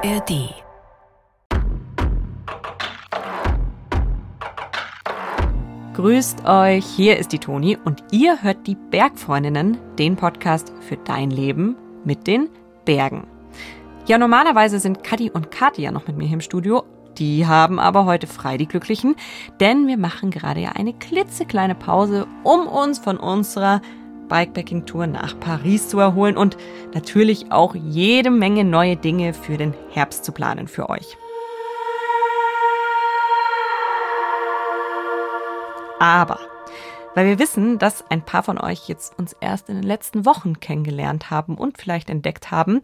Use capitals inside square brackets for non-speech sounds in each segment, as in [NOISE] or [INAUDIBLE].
ARD. Grüßt euch, hier ist die Toni und ihr hört die Bergfreundinnen, den Podcast für dein Leben mit den Bergen. Ja, normalerweise sind Kadi und Kathi ja noch mit mir im Studio. Die haben aber heute frei, die Glücklichen, denn wir machen gerade ja eine klitzekleine Pause, um uns von unserer Bikepacking-Tour nach Paris zu erholen und natürlich auch jede Menge neue Dinge für den Herbst zu planen für euch. Aber weil wir wissen, dass ein paar von euch jetzt uns erst in den letzten Wochen kennengelernt haben und vielleicht entdeckt haben,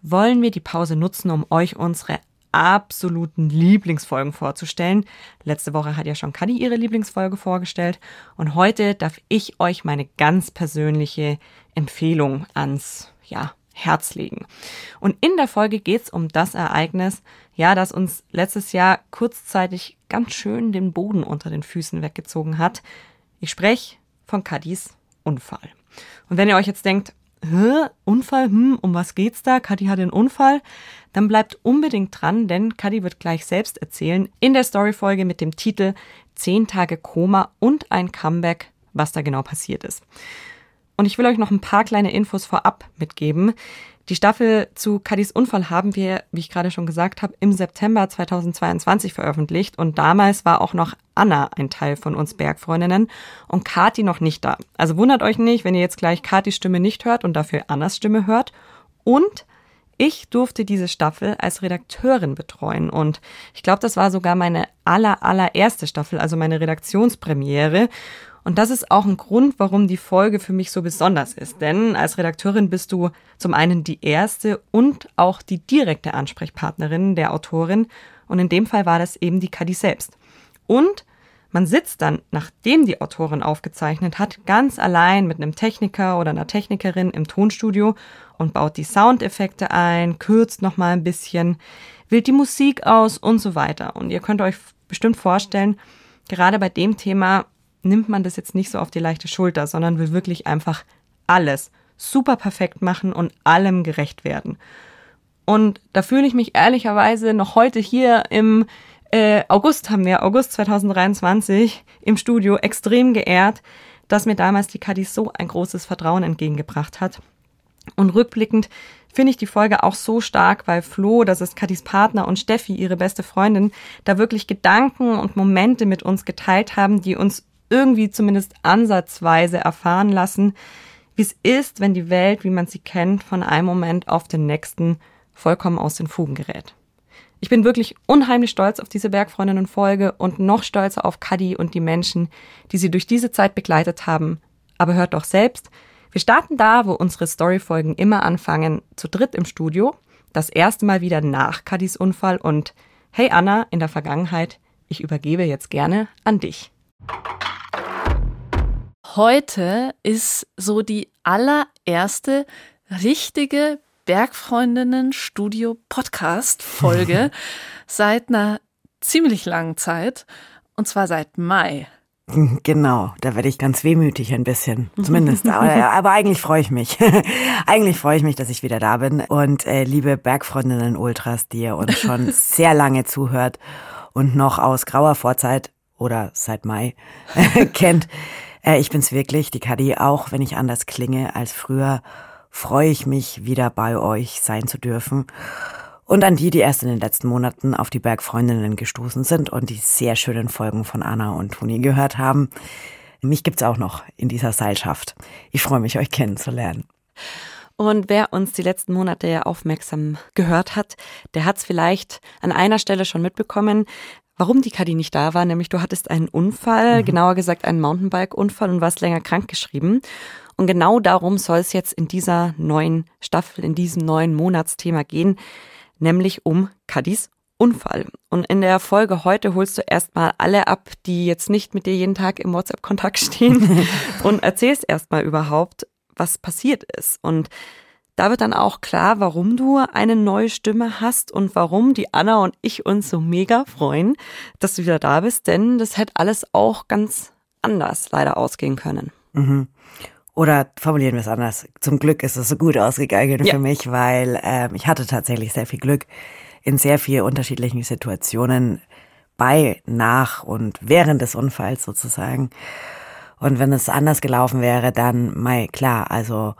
wollen wir die Pause nutzen, um euch unsere absoluten Lieblingsfolgen vorzustellen. Letzte Woche hat ja schon Kadi ihre Lieblingsfolge vorgestellt und heute darf ich euch meine ganz persönliche Empfehlung ans ja, Herz legen. Und in der Folge geht es um das Ereignis, ja, das uns letztes Jahr kurzzeitig ganz schön den Boden unter den Füßen weggezogen hat. Ich spreche von Kadis Unfall. Und wenn ihr euch jetzt denkt, Unfall, hm, um was geht's da? Kadi hat einen Unfall. Dann bleibt unbedingt dran, denn Kadi wird gleich selbst erzählen in der Storyfolge mit dem Titel 10 Tage Koma und ein Comeback, was da genau passiert ist. Und ich will euch noch ein paar kleine Infos vorab mitgeben. Die Staffel zu Kadis Unfall haben wir, wie ich gerade schon gesagt habe, im September 2022 veröffentlicht und damals war auch noch Anna ein Teil von uns Bergfreundinnen und Kati noch nicht da. Also wundert euch nicht, wenn ihr jetzt gleich Katis Stimme nicht hört und dafür Annas Stimme hört. Und ich durfte diese Staffel als Redakteurin betreuen und ich glaube, das war sogar meine aller allererste Staffel, also meine Redaktionspremiere. Und das ist auch ein Grund, warum die Folge für mich so besonders ist. Denn als Redakteurin bist du zum einen die erste und auch die direkte Ansprechpartnerin der Autorin. Und in dem Fall war das eben die Kadi selbst. Und man sitzt dann, nachdem die Autorin aufgezeichnet hat, ganz allein mit einem Techniker oder einer Technikerin im Tonstudio und baut die Soundeffekte ein, kürzt nochmal ein bisschen, wählt die Musik aus und so weiter. Und ihr könnt euch bestimmt vorstellen, gerade bei dem Thema nimmt man das jetzt nicht so auf die leichte Schulter, sondern will wirklich einfach alles super perfekt machen und allem gerecht werden. Und da fühle ich mich ehrlicherweise noch heute hier im äh, August haben wir, August 2023, im Studio extrem geehrt, dass mir damals die Kadi so ein großes Vertrauen entgegengebracht hat. Und rückblickend finde ich die Folge auch so stark, weil Flo, das ist Kadis Partner, und Steffi, ihre beste Freundin, da wirklich Gedanken und Momente mit uns geteilt haben, die uns irgendwie zumindest ansatzweise erfahren lassen, wie es ist, wenn die Welt, wie man sie kennt, von einem Moment auf den nächsten vollkommen aus den Fugen gerät. Ich bin wirklich unheimlich stolz auf diese Bergfreundinnen-Folge und noch stolzer auf Kadi und die Menschen, die sie durch diese Zeit begleitet haben. Aber hört doch selbst, wir starten da, wo unsere Storyfolgen immer anfangen, zu dritt im Studio, das erste Mal wieder nach Kadis Unfall und Hey Anna, in der Vergangenheit, ich übergebe jetzt gerne an dich heute ist so die allererste richtige Bergfreundinnen Studio Podcast Folge [LAUGHS] seit einer ziemlich langen Zeit und zwar seit Mai. [LAUGHS] Genau, da werde ich ganz wehmütig ein bisschen, zumindest. [LAUGHS] aber, aber eigentlich freue ich mich. eigentlich freue ich mich, dass ich wieder da bin. Und äh, liebe Bergfreundinnen Ultras, die ihr uns schon sehr lange zuhört und noch aus grauer Vorzeit oder seit Mai [LAUGHS] kennt, äh, ich bin's wirklich, die Kadi, auch wenn ich anders klinge als früher, freue ich mich, wieder bei euch sein zu dürfen. Und an die, die erst in den letzten Monaten auf die Bergfreundinnen gestoßen sind und die sehr schönen Folgen von Anna und Toni gehört haben. Mich gibt's auch noch in dieser Seilschaft. Ich freue mich, euch kennenzulernen. Und wer uns die letzten Monate ja aufmerksam gehört hat, der hat's vielleicht an einer Stelle schon mitbekommen warum die Kadi nicht da war, nämlich du hattest einen Unfall, mhm. genauer gesagt einen Mountainbike-Unfall und warst länger krank geschrieben. Und genau darum soll es jetzt in dieser neuen Staffel, in diesem neuen Monatsthema gehen, nämlich um Kadis Unfall. Und in der Folge heute holst du erstmal alle ab, die jetzt nicht mit dir jeden Tag im WhatsApp-Kontakt stehen [LAUGHS] und erzählst erstmal überhaupt, was passiert ist. Und da wird dann auch klar, warum du eine neue Stimme hast und warum die Anna und ich uns so mega freuen, dass du wieder da bist, denn das hätte alles auch ganz anders leider ausgehen können. Mhm. Oder formulieren wir es anders. Zum Glück ist es so gut ausgegangen ja. für mich, weil äh, ich hatte tatsächlich sehr viel Glück. in sehr vielen unterschiedlichen Situationen bei, nach und während des Unfalls sozusagen. Und wenn es anders gelaufen wäre, dann, mal klar, also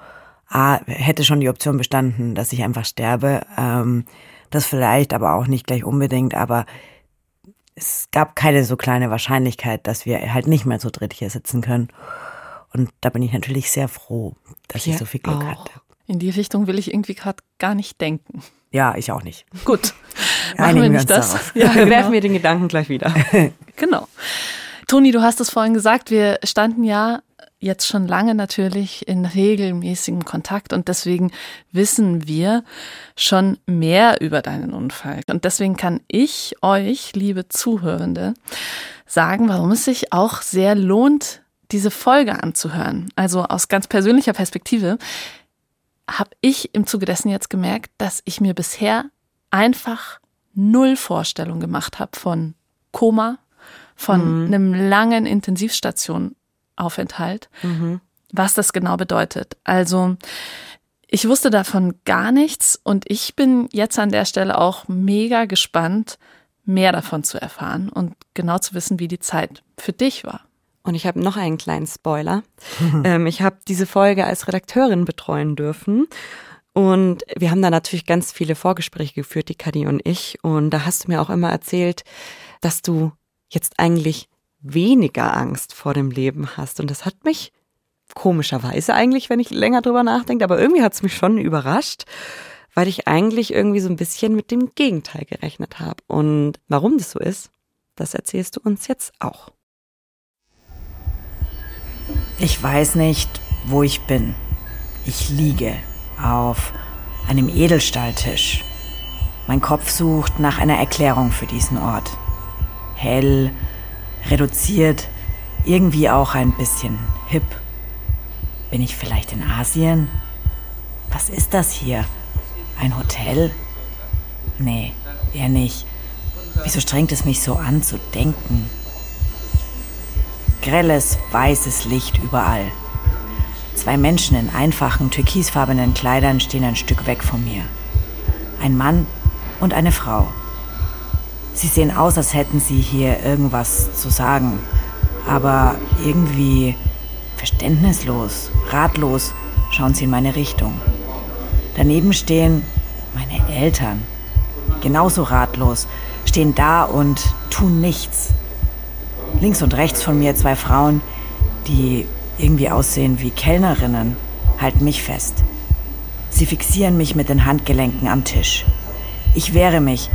A, hätte schon die Option bestanden, dass ich einfach sterbe. Ähm, das vielleicht, aber auch nicht gleich unbedingt, aber es gab keine so kleine Wahrscheinlichkeit, dass wir halt nicht mehr zu dritt hier sitzen können. Und da bin ich natürlich sehr froh, dass ich so viel Glück auch. hatte. In die Richtung will ich irgendwie gerade gar nicht denken. Ja, ich auch nicht. Gut. [LAUGHS] Machen wir nicht das. [LAUGHS] Ja, [LAUGHS] genau. Werfen wir den Gedanken gleich wieder. genau. Toni, du hast es vorhin gesagt, wir standen ja jetzt schon lange natürlich in regelmäßigem Kontakt und deswegen wissen wir schon mehr über deinen Unfall. Und deswegen kann ich euch, liebe Zuhörende, sagen, warum es sich auch sehr lohnt, diese Folge anzuhören. Also aus ganz persönlicher Perspektive habe ich im Zuge dessen jetzt gemerkt, dass ich mir bisher einfach null Vorstellung gemacht habe von Koma, von mhm. einem langen Intensivstation Aufenthalt, mhm. was das genau bedeutet. Also ich wusste davon gar nichts und ich bin jetzt an der Stelle auch mega gespannt, mehr davon zu erfahren und genau zu wissen, wie die Zeit für dich war. Und ich habe noch einen kleinen Spoiler. [LAUGHS] ähm, ich habe diese Folge als Redakteurin betreuen dürfen. Und wir haben da natürlich ganz viele Vorgespräche geführt, die Kadi und ich. Und da hast du mir auch immer erzählt, dass du jetzt eigentlich weniger Angst vor dem Leben hast. Und das hat mich komischerweise eigentlich, wenn ich länger drüber nachdenke, aber irgendwie hat es mich schon überrascht, weil ich eigentlich irgendwie so ein bisschen mit dem Gegenteil gerechnet habe. Und warum das so ist, das erzählst du uns jetzt auch. Ich weiß nicht, wo ich bin. Ich liege auf einem Edelstahltisch. Mein Kopf sucht nach einer Erklärung für diesen Ort. Hell, reduziert, irgendwie auch ein bisschen hip. Bin ich vielleicht in Asien? Was ist das hier? Ein Hotel? Nee, eher nicht. Wieso strengt es mich so an zu denken? Grelles, weißes Licht überall. Zwei Menschen in einfachen, türkisfarbenen Kleidern stehen ein Stück weg von mir. Ein Mann und eine Frau. Sie sehen aus, als hätten sie hier irgendwas zu sagen, aber irgendwie verständnislos, ratlos schauen sie in meine Richtung. Daneben stehen meine Eltern, genauso ratlos, stehen da und tun nichts. Links und rechts von mir zwei Frauen, die irgendwie aussehen wie Kellnerinnen, halten mich fest. Sie fixieren mich mit den Handgelenken am Tisch. Ich wehre mich,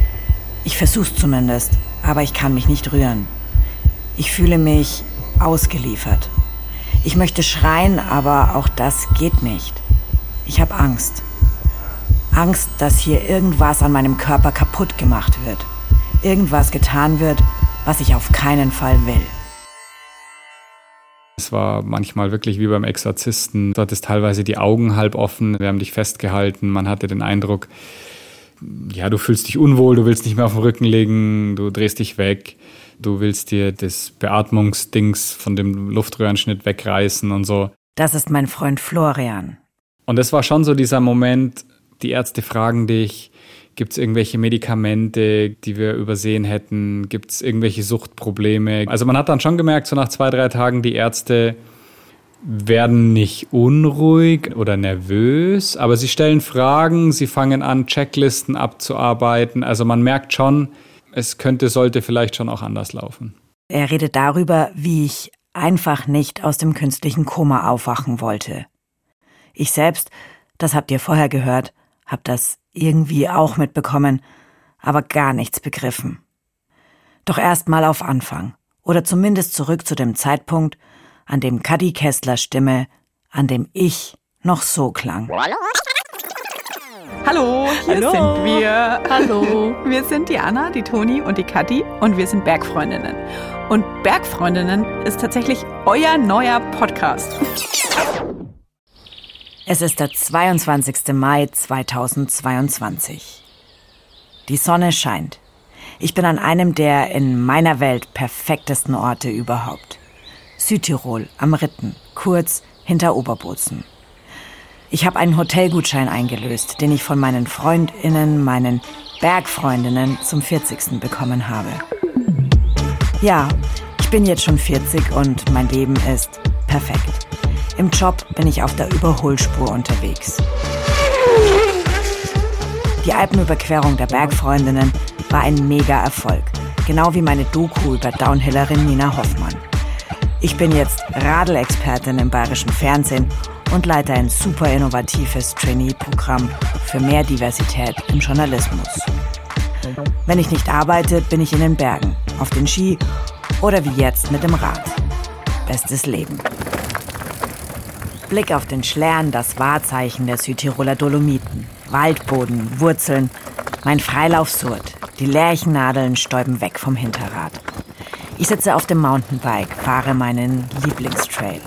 ich versuch's zumindest, aber ich kann mich nicht rühren. Ich fühle mich ausgeliefert. Ich möchte schreien, aber auch das geht nicht. Ich habe Angst. Angst, dass hier irgendwas an meinem Körper kaputt gemacht wird. Irgendwas getan wird, was ich auf keinen Fall will. Es war manchmal wirklich wie beim Exorzisten. Du hattest teilweise die Augen halb offen, wir haben dich festgehalten. Man hatte den Eindruck, ja, du fühlst dich unwohl, du willst nicht mehr auf den Rücken legen, du drehst dich weg, du willst dir das Beatmungsdings von dem Luftröhrenschnitt wegreißen und so. Das ist mein Freund Florian. Und es war schon so dieser Moment, die Ärzte fragen dich, gibt es irgendwelche Medikamente, die wir übersehen hätten, gibt es irgendwelche Suchtprobleme. Also man hat dann schon gemerkt, so nach zwei, drei Tagen, die Ärzte werden nicht unruhig oder nervös, aber sie stellen Fragen, sie fangen an, Checklisten abzuarbeiten. Also man merkt schon, es könnte, sollte vielleicht schon auch anders laufen. Er redet darüber, wie ich einfach nicht aus dem künstlichen Koma aufwachen wollte. Ich selbst, das habt ihr vorher gehört, hab das irgendwie auch mitbekommen, aber gar nichts begriffen. Doch erst mal auf Anfang, oder zumindest zurück zu dem Zeitpunkt, an dem Kadi Kesslers Stimme, an dem ich noch so klang. Hallo, hier Hallo. sind wir. Hallo. [LAUGHS] Wir sind die Anna, die Toni und die Kadi und wir sind Bergfreundinnen. Und Bergfreundinnen ist tatsächlich euer neuer Podcast. Es ist der 22. Mai 2022. Die Sonne scheint. Ich bin an einem der in meiner Welt perfektesten Orte überhaupt. Südtirol am Ritten, kurz hinter Oberbozen. Ich habe einen Hotelgutschein eingelöst, den ich von meinen Freundinnen, meinen Bergfreundinnen zum 40. bekommen habe. Ja, ich bin jetzt schon 40 und mein Leben ist perfekt. Im Job bin ich auf der Überholspur unterwegs. Die Alpenüberquerung der Bergfreundinnen war ein Mega-Erfolg, genau wie meine Doku über Downhillerin Nina Hoffmann. Ich bin jetzt Radelexpertin im bayerischen Fernsehen und leite ein super innovatives Trainee-Programm für mehr Diversität im Journalismus. Wenn ich nicht arbeite, bin ich in den Bergen, auf den Ski oder wie jetzt mit dem Rad. Bestes Leben. Blick auf den Schlern, das Wahrzeichen der Südtiroler Dolomiten. Waldboden, Wurzeln, mein Freilaufsurt. Die Lärchennadeln stäuben weg vom Hinterrad. Ich sitze auf dem Mountainbike, fahre meinen Lieblingstrail.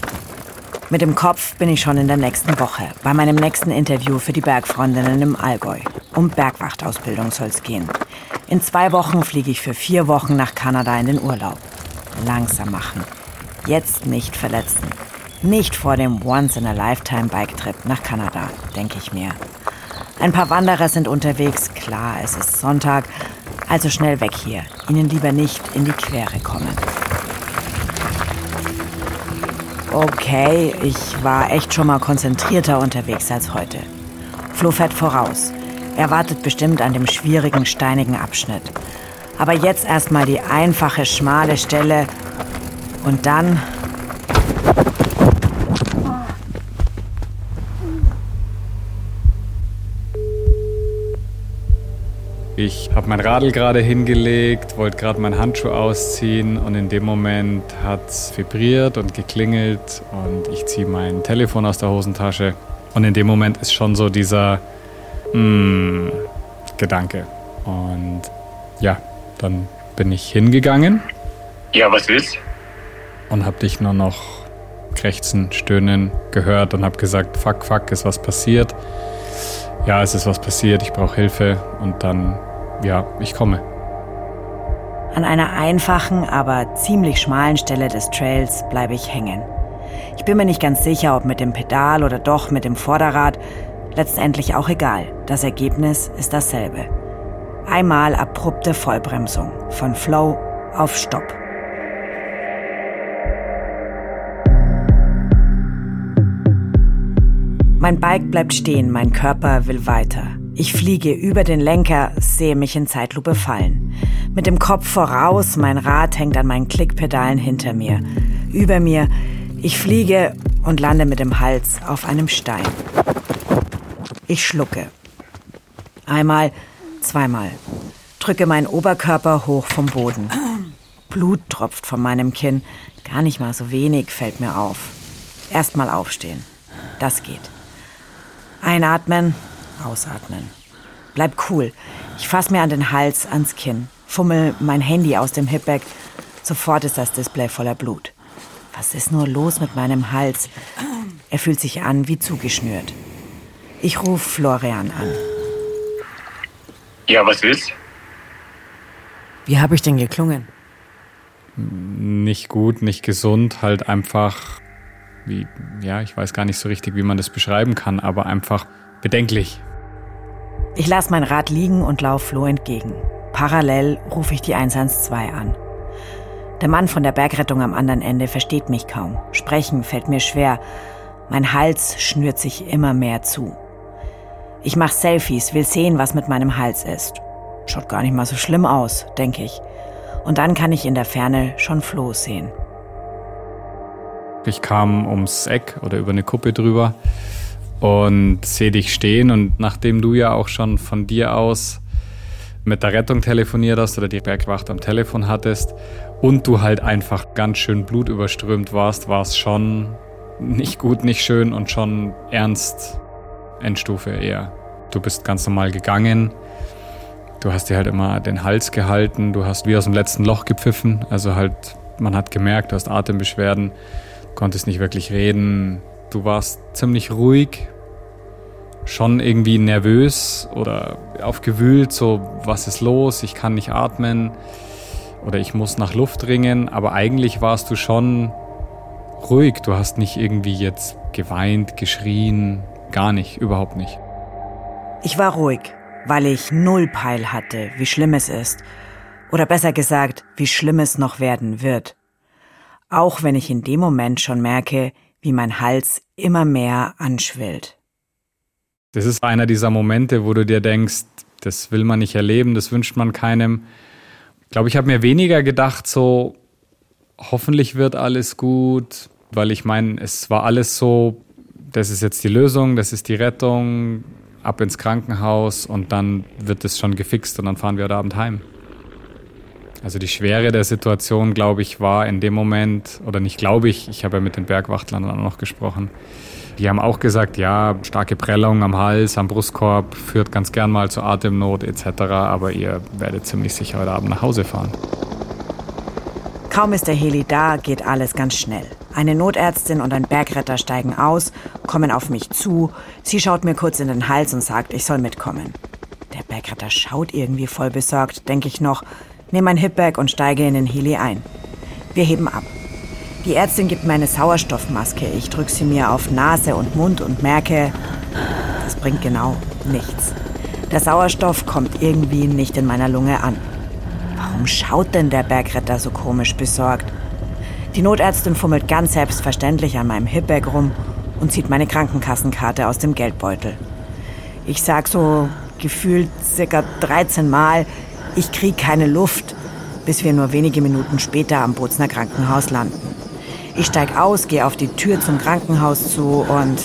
Mit dem Kopf bin ich schon in der nächsten Woche, bei meinem nächsten Interview für die Bergfreundinnen im Allgäu. Um Bergwachtausbildung soll es gehen. In zwei Wochen fliege ich für vier Wochen nach Kanada in den Urlaub. Langsam machen. Jetzt nicht verletzen. Nicht vor dem Once-in-a-Lifetime-Bike-Trip nach Kanada, denke ich mir. Ein paar Wanderer sind unterwegs, klar, es ist Sonntag, also schnell weg hier. Ihnen lieber nicht in die Quere kommen. Okay, ich war echt schon mal konzentrierter unterwegs als heute. Flo fährt voraus. Er wartet bestimmt an dem schwierigen, steinigen Abschnitt. Aber jetzt erstmal die einfache, schmale Stelle und dann Ich habe mein Radl gerade hingelegt, wollte gerade meinen Handschuh ausziehen und in dem Moment hat es vibriert und geklingelt und ich ziehe mein Telefon aus der Hosentasche und in dem Moment ist schon so dieser mm, Gedanke. Und ja, dann bin ich hingegangen. Ja, was willst? Und habe dich nur noch krächzen, stöhnen gehört und habe gesagt, fuck, fuck, ist was passiert ja, es ist was passiert, ich brauche Hilfe und dann, ja, ich komme. An einer einfachen, aber ziemlich schmalen Stelle des Trails bleibe ich hängen. Ich bin mir nicht ganz sicher, ob mit dem Pedal oder doch mit dem Vorderrad. Letztendlich auch egal. Das Ergebnis ist dasselbe. Einmal abrupte Vollbremsung. Von Flow auf Stopp. Mein Bike bleibt stehen, mein Körper will weiter. Ich fliege über den Lenker, sehe mich in Zeitlupe fallen. Mit dem Kopf voraus, mein Rad hängt an meinen Klickpedalen hinter mir. Über mir, ich fliege und lande mit dem Hals auf einem Stein. Ich schlucke. Einmal, zweimal. Drücke meinen Oberkörper hoch vom Boden. Blut tropft von meinem Kinn. Gar nicht mal so wenig fällt mir auf. Erstmal aufstehen. Das geht. Einatmen, ausatmen. Bleib cool. Ich fass mir an den Hals, ans Kinn, fummel mein Handy aus dem Hipbag. Sofort ist das Display voller Blut. Was ist nur los mit meinem Hals? Er fühlt sich an wie zugeschnürt. Ich rufe Florian an. Ja, was willst? Wie habe ich denn geklungen? Nicht gut, nicht gesund, halt einfach wie, ja, ich weiß gar nicht so richtig, wie man das beschreiben kann, aber einfach bedenklich. Ich lasse mein Rad liegen und laufe Flo entgegen. Parallel rufe ich die 112 an. Der Mann von der Bergrettung am anderen Ende versteht mich kaum. Sprechen fällt mir schwer. Mein Hals schnürt sich immer mehr zu. Ich mache Selfies, will sehen, was mit meinem Hals ist. Schaut gar nicht mal so schlimm aus, denke ich. Und dann kann ich in der Ferne schon Flo sehen. Ich kam ums Eck oder über eine Kuppe drüber und sehe dich stehen. Und nachdem du ja auch schon von dir aus mit der Rettung telefoniert hast oder die Bergwacht am Telefon hattest und du halt einfach ganz schön blutüberströmt warst, war es schon nicht gut, nicht schön und schon ernst Endstufe eher. Du bist ganz normal gegangen. Du hast dir halt immer den Hals gehalten. Du hast wie aus dem letzten Loch gepfiffen. Also halt, man hat gemerkt, du hast Atembeschwerden konntest nicht wirklich reden. Du warst ziemlich ruhig, schon irgendwie nervös oder aufgewühlt, so was ist los, ich kann nicht atmen oder ich muss nach Luft ringen, aber eigentlich warst du schon ruhig, du hast nicht irgendwie jetzt geweint, geschrien, gar nicht, überhaupt nicht. Ich war ruhig, weil ich null Peil hatte, wie schlimm es ist. Oder besser gesagt, wie schlimm es noch werden wird. Auch wenn ich in dem Moment schon merke, wie mein Hals immer mehr anschwillt. Das ist einer dieser Momente, wo du dir denkst, das will man nicht erleben, das wünscht man keinem. Ich glaube, ich habe mir weniger gedacht, so hoffentlich wird alles gut, weil ich meine, es war alles so, das ist jetzt die Lösung, das ist die Rettung, ab ins Krankenhaus und dann wird es schon gefixt und dann fahren wir heute Abend heim. Also die Schwere der Situation, glaube ich, war in dem Moment, oder nicht glaube ich, ich habe ja mit den Bergwachtlern auch noch gesprochen, die haben auch gesagt, ja, starke Prellung am Hals, am Brustkorb, führt ganz gern mal zur Atemnot etc., aber ihr werdet ziemlich sicher heute Abend nach Hause fahren. Kaum ist der Heli da, geht alles ganz schnell. Eine Notärztin und ein Bergretter steigen aus, kommen auf mich zu. Sie schaut mir kurz in den Hals und sagt, ich soll mitkommen. Der Bergretter schaut irgendwie voll besorgt, denke ich noch, nehme mein Hipbag und steige in den Heli ein. Wir heben ab. Die Ärztin gibt mir eine Sauerstoffmaske. Ich drücke sie mir auf Nase und Mund und merke, das bringt genau nichts. Der Sauerstoff kommt irgendwie nicht in meiner Lunge an. Warum schaut denn der Bergretter so komisch besorgt? Die Notärztin fummelt ganz selbstverständlich an meinem Hipbag rum und zieht meine Krankenkassenkarte aus dem Geldbeutel. Ich sag so gefühlt circa 13 Mal, ich krieg keine Luft, bis wir nur wenige Minuten später am Bozner Krankenhaus landen. Ich steig aus, gehe auf die Tür zum Krankenhaus zu und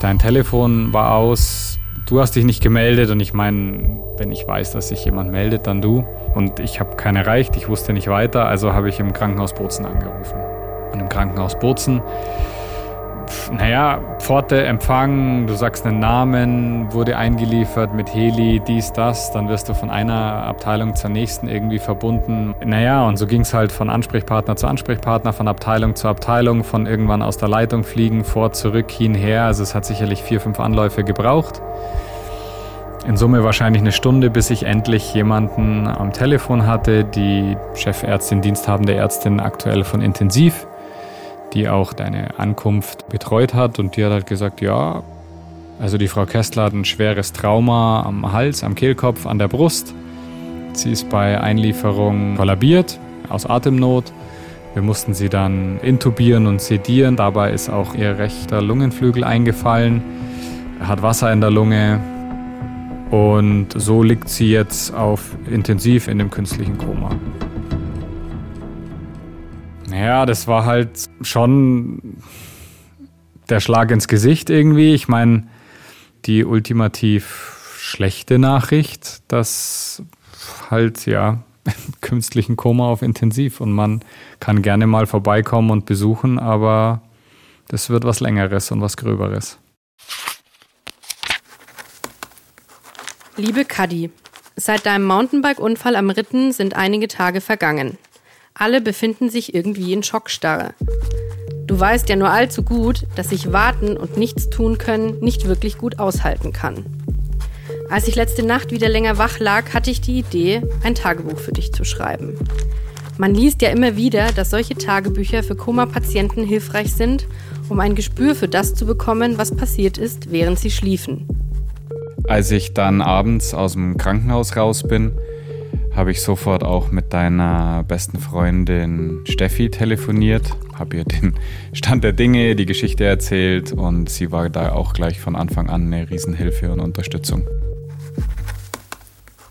Dein Telefon war aus, du hast dich nicht gemeldet und ich meine, wenn ich weiß, dass sich jemand meldet, dann du. Und ich habe keinen erreicht, ich wusste nicht weiter, also habe ich im Krankenhaus Bozen angerufen. Und im Krankenhaus Bozen naja, Pforte, Empfang, du sagst einen Namen, wurde eingeliefert mit Heli, dies, das, dann wirst du von einer Abteilung zur nächsten irgendwie verbunden. Naja, und so ging es halt von Ansprechpartner zu Ansprechpartner, von Abteilung zu Abteilung, von irgendwann aus der Leitung fliegen, vor, zurück, hin, her. Also es hat sicherlich vier, fünf Anläufe gebraucht. In Summe wahrscheinlich eine Stunde, bis ich endlich jemanden am Telefon hatte, die Chefärztin, diensthabende Ärztin aktuell von Intensiv die auch deine Ankunft betreut hat und die hat halt gesagt, ja, also die Frau Kessler hat ein schweres Trauma am Hals, am Kehlkopf, an der Brust. Sie ist bei Einlieferung kollabiert aus Atemnot. Wir mussten sie dann intubieren und sedieren. Dabei ist auch ihr rechter Lungenflügel eingefallen. Hat Wasser in der Lunge. Und so liegt sie jetzt auf intensiv in dem künstlichen Koma. Ja, das war halt schon der Schlag ins Gesicht irgendwie. Ich meine, die ultimativ schlechte Nachricht, dass halt ja [LAUGHS] künstlichen Koma auf Intensiv und man kann gerne mal vorbeikommen und besuchen, aber das wird was längeres und was gröberes. Liebe Kadi, seit deinem Mountainbike-Unfall am Ritten sind einige Tage vergangen. Alle befinden sich irgendwie in Schockstarre. Du weißt ja nur allzu gut, dass ich warten und nichts tun können nicht wirklich gut aushalten kann. Als ich letzte Nacht wieder länger wach lag, hatte ich die Idee, ein Tagebuch für dich zu schreiben. Man liest ja immer wieder, dass solche Tagebücher für Koma-Patienten hilfreich sind, um ein Gespür für das zu bekommen, was passiert ist, während sie schliefen. Als ich dann abends aus dem Krankenhaus raus bin, habe ich sofort auch mit deiner besten Freundin Steffi telefoniert, habe ihr den Stand der Dinge, die Geschichte erzählt und sie war da auch gleich von Anfang an eine Riesenhilfe und Unterstützung.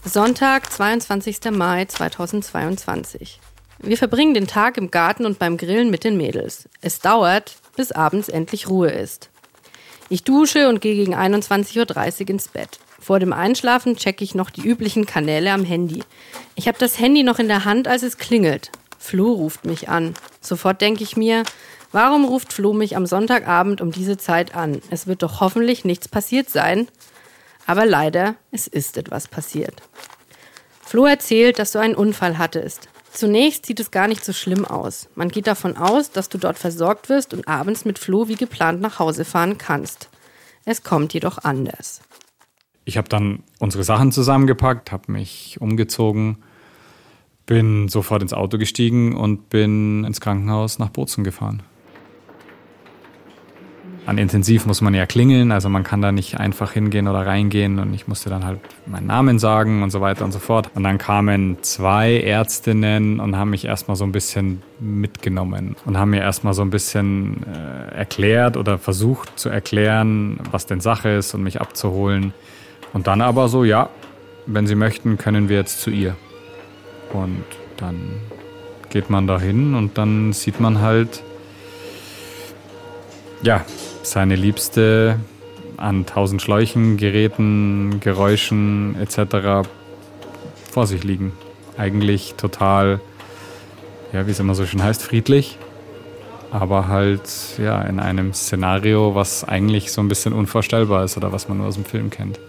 Sonntag, 22. Mai 2022. Wir verbringen den Tag im Garten und beim Grillen mit den Mädels. Es dauert, bis abends endlich Ruhe ist. Ich dusche und gehe gegen 21.30 Uhr ins Bett. Vor dem Einschlafen checke ich noch die üblichen Kanäle am Handy. Ich habe das Handy noch in der Hand, als es klingelt. Flo ruft mich an. Sofort denke ich mir, warum ruft Flo mich am Sonntagabend um diese Zeit an? Es wird doch hoffentlich nichts passiert sein. Aber leider, es ist etwas passiert. Flo erzählt, dass du einen Unfall hattest. Zunächst sieht es gar nicht so schlimm aus. Man geht davon aus, dass du dort versorgt wirst und abends mit Flo wie geplant nach Hause fahren kannst. Es kommt jedoch anders. Ich habe dann unsere Sachen zusammengepackt, habe mich umgezogen, bin sofort ins Auto gestiegen und bin ins Krankenhaus nach Bozen gefahren. An Intensiv muss man ja klingeln, also man kann da nicht einfach hingehen oder reingehen und ich musste dann halt meinen Namen sagen und so weiter und so fort. Und dann kamen zwei Ärztinnen und haben mich erstmal so ein bisschen mitgenommen und haben mir erstmal so ein bisschen äh, erklärt oder versucht zu erklären, was denn Sache ist und mich abzuholen. Und dann aber so, ja, wenn Sie möchten, können wir jetzt zu ihr. Und dann geht man da hin und dann sieht man halt, ja, seine Liebste an tausend Schläuchen, Geräten, Geräuschen etc. vor sich liegen. Eigentlich total, ja, wie es immer so schön heißt, friedlich, aber halt ja in einem Szenario, was eigentlich so ein bisschen unvorstellbar ist oder was man nur aus dem Film kennt.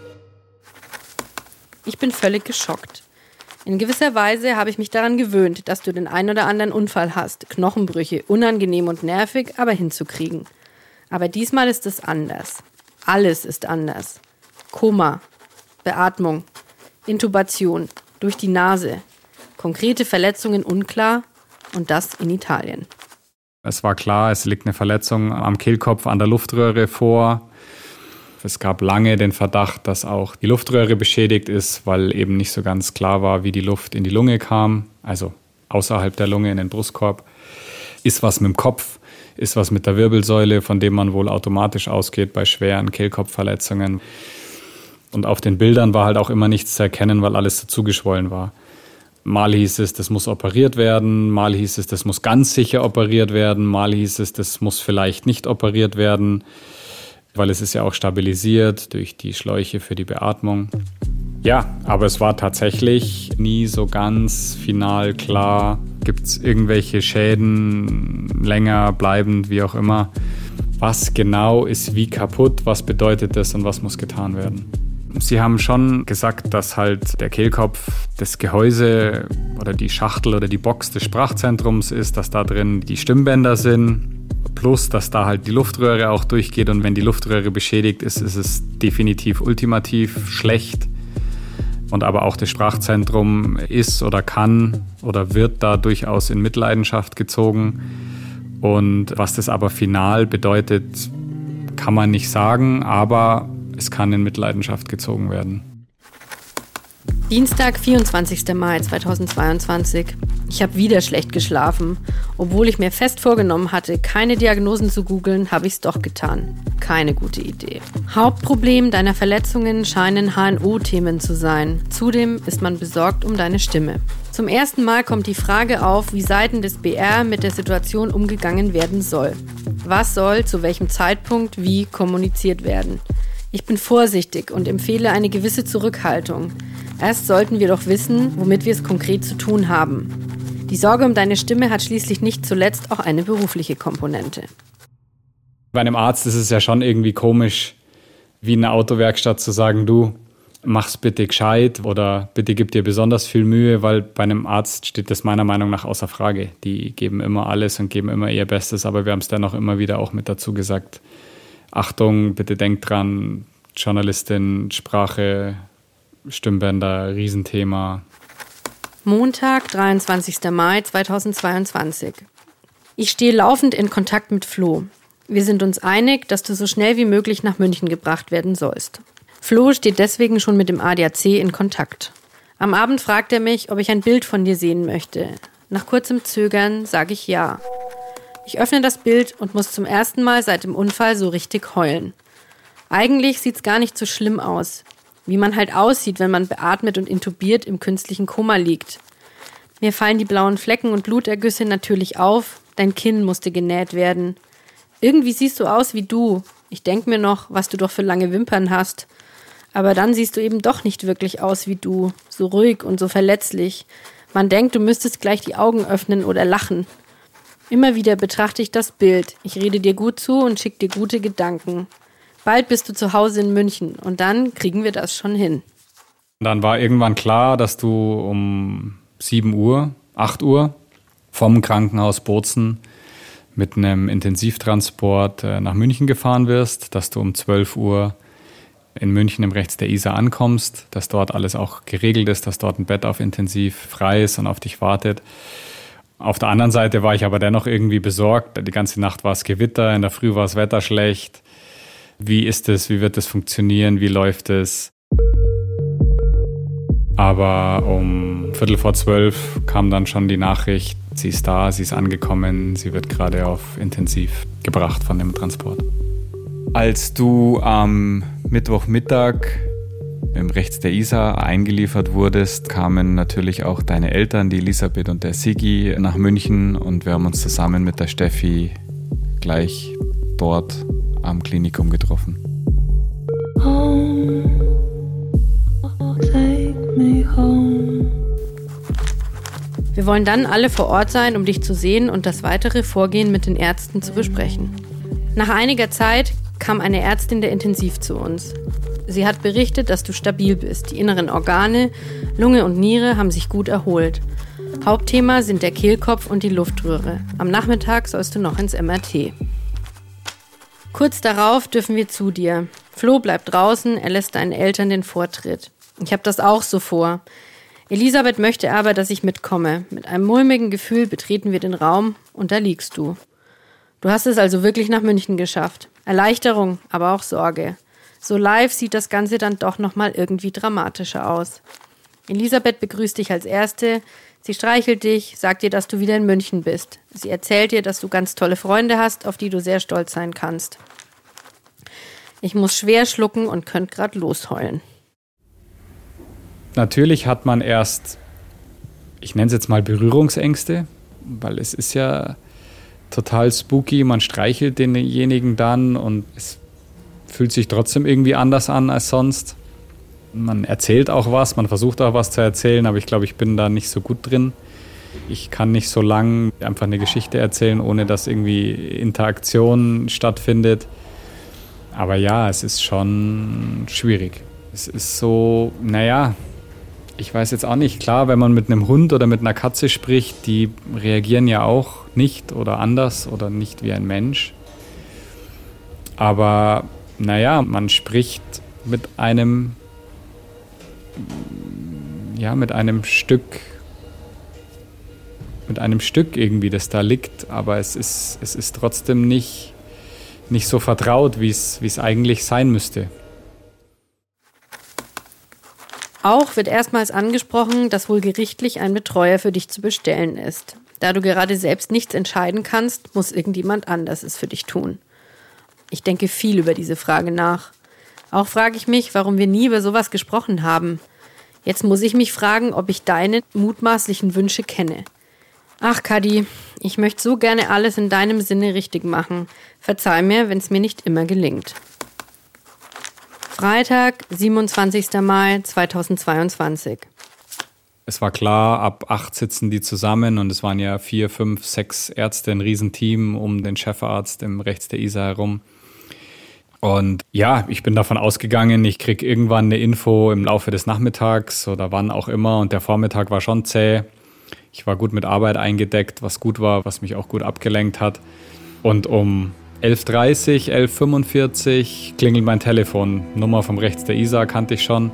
Ich bin völlig geschockt. In gewisser Weise habe ich mich daran gewöhnt, dass du den ein oder anderen Unfall hast, Knochenbrüche, unangenehm und nervig, aber hinzukriegen. Aber diesmal ist es anders. Alles ist anders. Koma, Beatmung, Intubation, durch die Nase, konkrete Verletzungen unklar und das in Italien. Es war klar, es liegt eine Verletzung am Kehlkopf an der Luftröhre vor. Es gab lange den Verdacht, dass auch die Luftröhre beschädigt ist, weil eben nicht so ganz klar war, wie die Luft in die Lunge kam, also außerhalb der Lunge in den Brustkorb. Ist was mit dem Kopf, ist was mit der Wirbelsäule, von dem man wohl automatisch ausgeht bei schweren Kehlkopfverletzungen. Und auf den Bildern war halt auch immer nichts zu erkennen, weil alles so zugeschwollen war. Mal hieß es, das muss operiert werden, mal hieß es, das muss ganz sicher operiert werden, mal hieß es, das muss vielleicht nicht operiert werden weil es ist ja auch stabilisiert durch die Schläuche für die Beatmung. Ja, aber es war tatsächlich nie so ganz final klar, gibt es irgendwelche Schäden, länger bleibend, wie auch immer. Was genau ist wie kaputt, was bedeutet das und was muss getan werden? Sie haben schon gesagt, dass halt der Kehlkopf das Gehäuse oder die Schachtel oder die Box des Sprachzentrums ist, dass da drin die Stimmbänder sind Plus, dass da halt die Luftröhre auch durchgeht und wenn die Luftröhre beschädigt ist, ist es definitiv ultimativ schlecht. Und aber auch das Sprachzentrum ist oder kann oder wird da durchaus in Mitleidenschaft gezogen. Und was das aber final bedeutet, kann man nicht sagen, aber es kann in Mitleidenschaft gezogen werden. Dienstag, 24. Mai 2022. Ich habe wieder schlecht geschlafen. Obwohl ich mir fest vorgenommen hatte, keine Diagnosen zu googeln, habe ich es doch getan. Keine gute Idee. Hauptproblem deiner Verletzungen scheinen HNO-Themen zu sein. Zudem ist man besorgt um deine Stimme. Zum ersten Mal kommt die Frage auf, wie Seiten des BR mit der Situation umgegangen werden soll. Was soll zu welchem Zeitpunkt wie kommuniziert werden? Ich bin vorsichtig und empfehle eine gewisse Zurückhaltung. Erst sollten wir doch wissen, womit wir es konkret zu tun haben. Die Sorge um deine Stimme hat schließlich nicht zuletzt auch eine berufliche Komponente. Bei einem Arzt ist es ja schon irgendwie komisch, wie in einer Autowerkstatt zu sagen, du mach's bitte gescheit oder bitte gib dir besonders viel Mühe, weil bei einem Arzt steht das meiner Meinung nach außer Frage. Die geben immer alles und geben immer ihr Bestes, aber wir haben es dennoch immer wieder auch mit dazu gesagt. Achtung, bitte denkt dran, Journalistin, Sprache, Stimmbänder, Riesenthema. Montag, 23. Mai 2022. Ich stehe laufend in Kontakt mit Flo. Wir sind uns einig, dass du so schnell wie möglich nach München gebracht werden sollst. Flo steht deswegen schon mit dem ADAC in Kontakt. Am Abend fragt er mich, ob ich ein Bild von dir sehen möchte. Nach kurzem Zögern sage ich ja. Ich öffne das Bild und muss zum ersten Mal seit dem Unfall so richtig heulen. Eigentlich sieht's gar nicht so schlimm aus wie man halt aussieht, wenn man beatmet und intubiert im künstlichen Koma liegt. Mir fallen die blauen Flecken und Blutergüsse natürlich auf, dein Kinn musste genäht werden. Irgendwie siehst du aus wie du. Ich denk mir noch, was du doch für lange Wimpern hast. Aber dann siehst du eben doch nicht wirklich aus wie du, so ruhig und so verletzlich. Man denkt, du müsstest gleich die Augen öffnen oder lachen. Immer wieder betrachte ich das Bild. Ich rede dir gut zu und schick dir gute Gedanken. Bald bist du zu Hause in München und dann kriegen wir das schon hin. Dann war irgendwann klar, dass du um 7 Uhr, 8 Uhr vom Krankenhaus Bozen mit einem Intensivtransport äh, nach München gefahren wirst, dass du um 12 Uhr in München im Rechts der Isar ankommst, dass dort alles auch geregelt ist, dass dort ein Bett auf Intensiv frei ist und auf dich wartet. Auf der anderen Seite war ich aber dennoch irgendwie besorgt. Die ganze Nacht war es Gewitter, in der Früh war das Wetter schlecht. Wie ist es? Wie wird es funktionieren? Wie läuft es? Aber um Viertel vor zwölf kam dann schon die Nachricht, sie ist da, sie ist angekommen, sie wird gerade auf Intensiv gebracht von dem Transport. Als du am Mittwochmittag im Rechts der Isar eingeliefert wurdest, kamen natürlich auch deine Eltern, die Elisabeth und der Sigi, nach München und wir haben uns zusammen mit der Steffi gleich dort am Klinikum getroffen. Wir wollen dann alle vor Ort sein, um dich zu sehen und das weitere Vorgehen mit den Ärzten zu besprechen. Nach einiger Zeit kam eine Ärztin der Intensiv zu uns. Sie hat berichtet, dass du stabil bist. Die inneren Organe, Lunge und Niere haben sich gut erholt. Hauptthema sind der Kehlkopf und die Luftröhre. Am Nachmittag sollst du noch ins MRT. Kurz darauf dürfen wir zu dir. Flo bleibt draußen, er lässt deinen Eltern den Vortritt. Ich habe das auch so vor. Elisabeth möchte aber, dass ich mitkomme. Mit einem mulmigen Gefühl betreten wir den Raum und da liegst du. Du hast es also wirklich nach München geschafft. Erleichterung, aber auch Sorge. So live sieht das Ganze dann doch nochmal irgendwie dramatischer aus. Elisabeth begrüßt dich als Erste. Sie streichelt dich, sagt dir, dass du wieder in München bist. Sie erzählt dir, dass du ganz tolle Freunde hast, auf die du sehr stolz sein kannst. Ich muss schwer schlucken und könnt grad losheulen. Natürlich hat man erst, ich nenne es jetzt mal Berührungsängste, weil es ist ja total spooky. Man streichelt denjenigen dann und es fühlt sich trotzdem irgendwie anders an als sonst. Man erzählt auch was, man versucht auch was zu erzählen, aber ich glaube, ich bin da nicht so gut drin. Ich kann nicht so lang einfach eine Geschichte erzählen, ohne dass irgendwie Interaktion stattfindet. Aber ja, es ist schon schwierig. Es ist so, naja, ich weiß jetzt auch nicht, klar, wenn man mit einem Hund oder mit einer Katze spricht, die reagieren ja auch nicht oder anders oder nicht wie ein Mensch. Aber naja, man spricht mit einem, ja, mit einem Stück, mit einem Stück irgendwie, das da liegt, aber es ist, es ist trotzdem nicht, nicht so vertraut, wie es, wie es eigentlich sein müsste. Auch wird erstmals angesprochen, dass wohl gerichtlich ein Betreuer für dich zu bestellen ist. Da du gerade selbst nichts entscheiden kannst, muss irgendjemand anders es für dich tun. Ich denke viel über diese Frage nach. Auch frage ich mich, warum wir nie über sowas gesprochen haben. Jetzt muss ich mich fragen, ob ich deine mutmaßlichen Wünsche kenne. Ach, Kadi, ich möchte so gerne alles in deinem Sinne richtig machen. Verzeih mir, wenn es mir nicht immer gelingt. Freitag, 27. Mai 2022. Es war klar, ab acht sitzen die zusammen und es waren ja vier, fünf, sechs Ärzte, ein Riesenteam um den Chefarzt im Rechts der Isar herum. Und ja, ich bin davon ausgegangen, ich krieg irgendwann eine Info im Laufe des Nachmittags oder wann auch immer. Und der Vormittag war schon zäh. Ich war gut mit Arbeit eingedeckt, was gut war, was mich auch gut abgelenkt hat. Und um 11.30, 11.45 klingelt mein Telefon. Nummer vom Rechts der Isar kannte ich schon.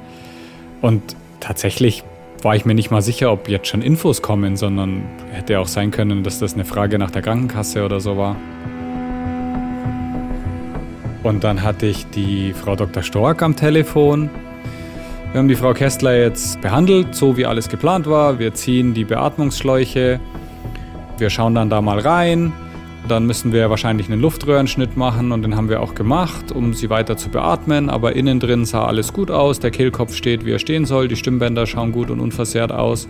Und tatsächlich war ich mir nicht mal sicher, ob jetzt schon Infos kommen, sondern hätte auch sein können, dass das eine Frage nach der Krankenkasse oder so war. Und dann hatte ich die Frau Dr. Stork am Telefon. Wir haben die Frau Kästler jetzt behandelt, so wie alles geplant war. Wir ziehen die Beatmungsschläuche. Wir schauen dann da mal rein. Dann müssen wir wahrscheinlich einen Luftröhrenschnitt machen und den haben wir auch gemacht, um sie weiter zu beatmen. Aber innen drin sah alles gut aus. Der Kehlkopf steht, wie er stehen soll. Die Stimmbänder schauen gut und unversehrt aus.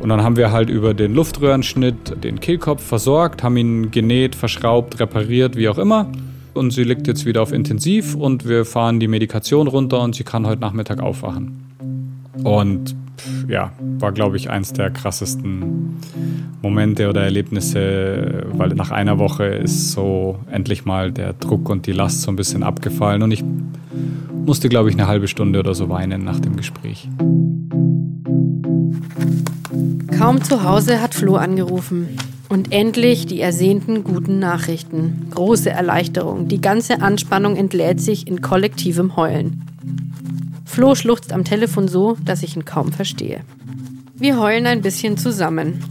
Und dann haben wir halt über den Luftröhrenschnitt den Kehlkopf versorgt, haben ihn genäht, verschraubt, repariert, wie auch immer und sie liegt jetzt wieder auf Intensiv und wir fahren die Medikation runter und sie kann heute Nachmittag aufwachen. Und ja, war glaube ich eins der krassesten Momente oder Erlebnisse, weil nach einer Woche ist so endlich mal der Druck und die Last so ein bisschen abgefallen und ich musste glaube ich eine halbe Stunde oder so weinen nach dem Gespräch. Kaum zu Hause hat Flo angerufen. Und endlich die ersehnten guten Nachrichten. Große Erleichterung. Die ganze Anspannung entlädt sich in kollektivem Heulen. Flo schluchzt am Telefon so, dass ich ihn kaum verstehe. Wir heulen ein bisschen zusammen.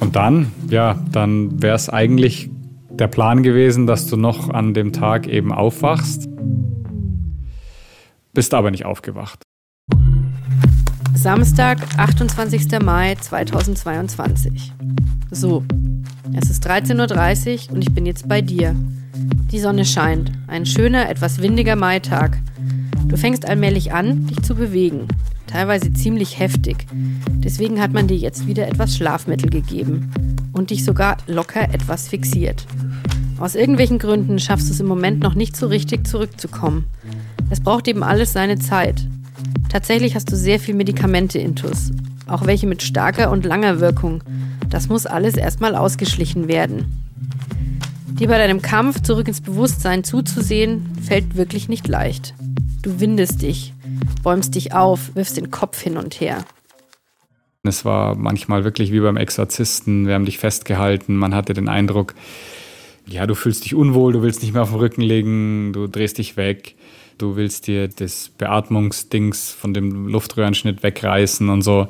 Und dann, ja, dann wäre es eigentlich der Plan gewesen, dass du noch an dem Tag eben aufwachst. Bist aber nicht aufgewacht. Samstag, 28. Mai 2022. So, es ist 13.30 Uhr und ich bin jetzt bei dir. Die Sonne scheint. Ein schöner, etwas windiger Maitag. Du fängst allmählich an, dich zu bewegen. Teilweise ziemlich heftig. Deswegen hat man dir jetzt wieder etwas Schlafmittel gegeben. Und dich sogar locker etwas fixiert. Aus irgendwelchen Gründen schaffst du es im Moment noch nicht so richtig zurückzukommen. Es braucht eben alles seine Zeit. Tatsächlich hast du sehr viel Medikamente intus, auch welche mit starker und langer Wirkung. Das muss alles erstmal ausgeschlichen werden. Dir bei deinem Kampf zurück ins Bewusstsein zuzusehen, fällt wirklich nicht leicht. Du windest dich, bäumst dich auf, wirfst den Kopf hin und her. Es war manchmal wirklich wie beim Exorzisten. Wir haben dich festgehalten. Man hatte den Eindruck, ja, du fühlst dich unwohl, du willst nicht mehr auf den Rücken liegen, du drehst dich weg du willst dir das Beatmungsdings von dem Luftröhrenschnitt wegreißen und so.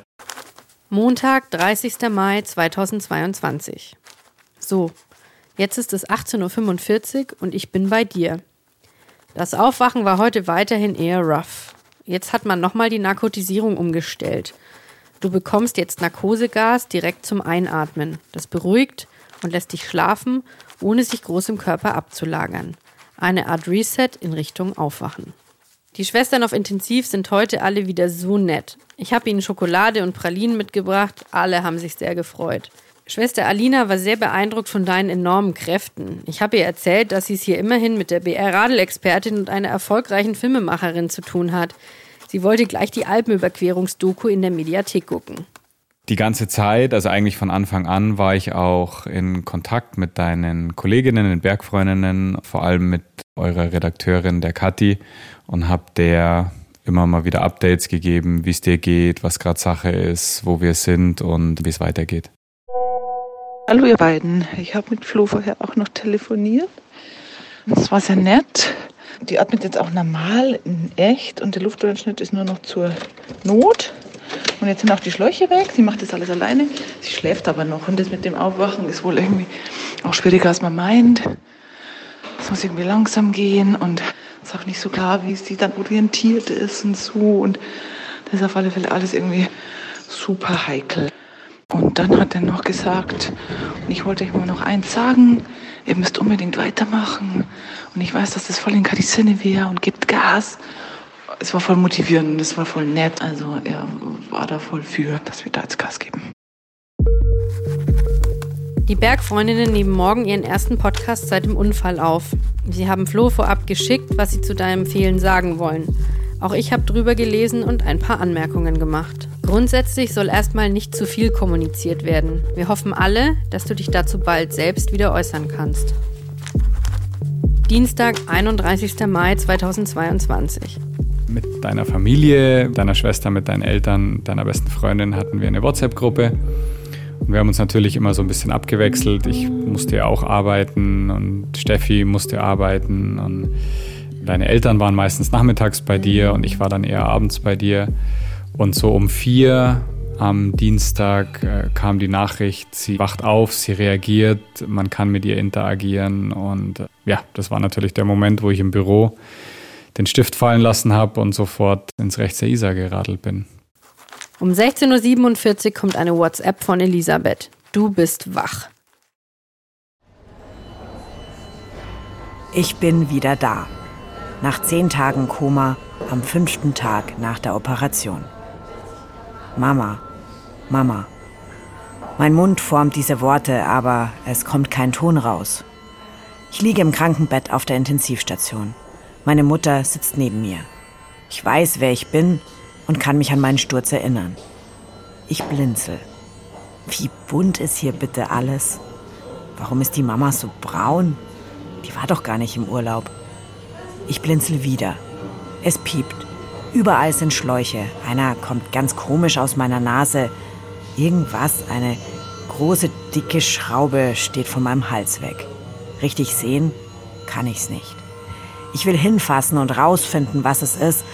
Montag, 30. Mai 2022. So, jetzt ist es 18.45 Uhr und ich bin bei dir. Das Aufwachen war heute weiterhin eher rough. Jetzt hat man nochmal die Narkotisierung umgestellt. Du bekommst jetzt Narkosegas direkt zum Einatmen. Das beruhigt und lässt dich schlafen, ohne sich groß im Körper abzulagern. Eine Art Reset in Richtung Aufwachen. Die Schwestern auf Intensiv sind heute alle wieder so nett. Ich habe ihnen Schokolade und Pralinen mitgebracht. Alle haben sich sehr gefreut. Schwester Alina war sehr beeindruckt von deinen enormen Kräften. Ich habe ihr erzählt, dass sie es hier immerhin mit der BR-Radel-Expertin und einer erfolgreichen Filmemacherin zu tun hat. Sie wollte gleich die Alpenüberquerungsdoku in der Mediathek gucken. Die ganze Zeit, also eigentlich von Anfang an, war ich auch in Kontakt mit deinen Kolleginnen, den Bergfreundinnen, vor allem mit eurer Redakteurin, der Kathi, und habe der immer mal wieder Updates gegeben, wie es dir geht, was gerade Sache ist, wo wir sind und wie es weitergeht. Hallo ihr beiden, ich habe mit Flo vorher auch noch telefoniert. Es war sehr nett. Die atmet jetzt auch normal in echt und der Luftröhrenschnitt ist nur noch zur Not. Und jetzt sind auch die Schläuche weg. Sie macht das alles alleine. Sie schläft aber noch. Und das mit dem Aufwachen ist wohl irgendwie auch schwieriger, als man meint. Es muss irgendwie langsam gehen und es ist auch nicht so klar, wie sie dann orientiert ist und so. Und das ist auf alle Fälle alles irgendwie super heikel. Und dann hat er noch gesagt, und ich wollte euch mal noch eins sagen, ihr müsst unbedingt weitermachen. Und ich weiß, dass das voll in Kadis Sinne wäre und gibt Gas es war voll motivierend es war voll nett. Also er war da voll für, dass wir da jetzt Gas geben. Die Bergfreundinnen nehmen morgen ihren ersten Podcast seit dem Unfall auf. Sie haben Flo vorab geschickt, was sie zu deinem Fehlen sagen wollen. Auch ich habe drüber gelesen und ein paar Anmerkungen gemacht. Grundsätzlich soll erstmal nicht zu viel kommuniziert werden. Wir hoffen alle, dass du dich dazu bald selbst wieder äußern kannst. Dienstag, 31. Mai 2022 mit deiner Familie, deiner Schwester, mit deinen Eltern, deiner besten Freundin hatten wir eine WhatsApp-Gruppe. Und wir haben uns natürlich immer so ein bisschen abgewechselt. Ich musste ja auch arbeiten und Steffi musste arbeiten und deine Eltern waren meistens nachmittags bei dir und ich war dann eher abends bei dir. Und so um vier am Dienstag äh, kam die Nachricht, sie wacht auf, sie reagiert, man kann mit ihr interagieren. Und äh, ja, das war natürlich der Moment, wo ich im Büro den Stift fallen lassen habe und sofort ins Rechts der Isar geradelt bin. Um 16.47 Uhr kommt eine WhatsApp von Elisabeth. Du bist wach. Ich bin wieder da. Nach zehn Tagen Koma, am fünften Tag nach der Operation. Mama, Mama. Mein Mund formt diese Worte, aber es kommt kein Ton raus. Ich liege im Krankenbett auf der Intensivstation. Meine Mutter sitzt neben mir. Ich weiß, wer ich bin und kann mich an meinen Sturz erinnern. Ich blinzel. Wie bunt ist hier bitte alles? Warum ist die Mama so braun? Die war doch gar nicht im Urlaub. Ich blinzel wieder. Es piept. Überall sind Schläuche. Einer kommt ganz komisch aus meiner Nase. Irgendwas, eine große, dicke Schraube steht von meinem Hals weg. Richtig sehen kann ich's nicht. Ich will hinfassen und rausfinden, was es ist,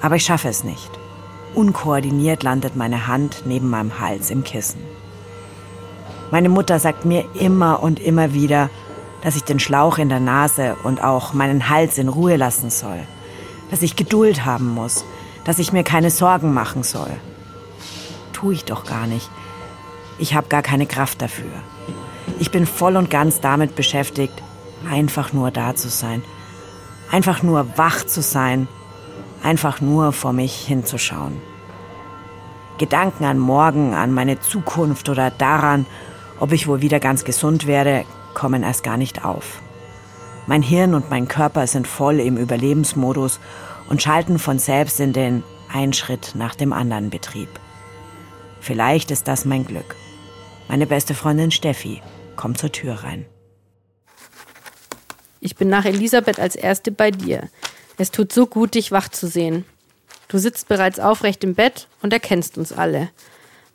aber ich schaffe es nicht. Unkoordiniert landet meine Hand neben meinem Hals im Kissen. Meine Mutter sagt mir immer und immer wieder, dass ich den Schlauch in der Nase und auch meinen Hals in Ruhe lassen soll, dass ich Geduld haben muss, dass ich mir keine Sorgen machen soll. Tu ich doch gar nicht. Ich habe gar keine Kraft dafür. Ich bin voll und ganz damit beschäftigt, einfach nur da zu sein, einfach nur wach zu sein, einfach nur vor mich hinzuschauen. Gedanken an morgen, an meine Zukunft oder daran, ob ich wohl wieder ganz gesund werde, kommen erst gar nicht auf. Mein Hirn und mein Körper sind voll im Überlebensmodus und schalten von selbst in den ein Schritt nach dem anderen Betrieb. Vielleicht ist das mein Glück. Meine beste Freundin Steffi kommt zur Tür rein. Ich bin nach Elisabeth als Erste bei dir. Es tut so gut, dich wach zu sehen. Du sitzt bereits aufrecht im Bett und erkennst uns alle.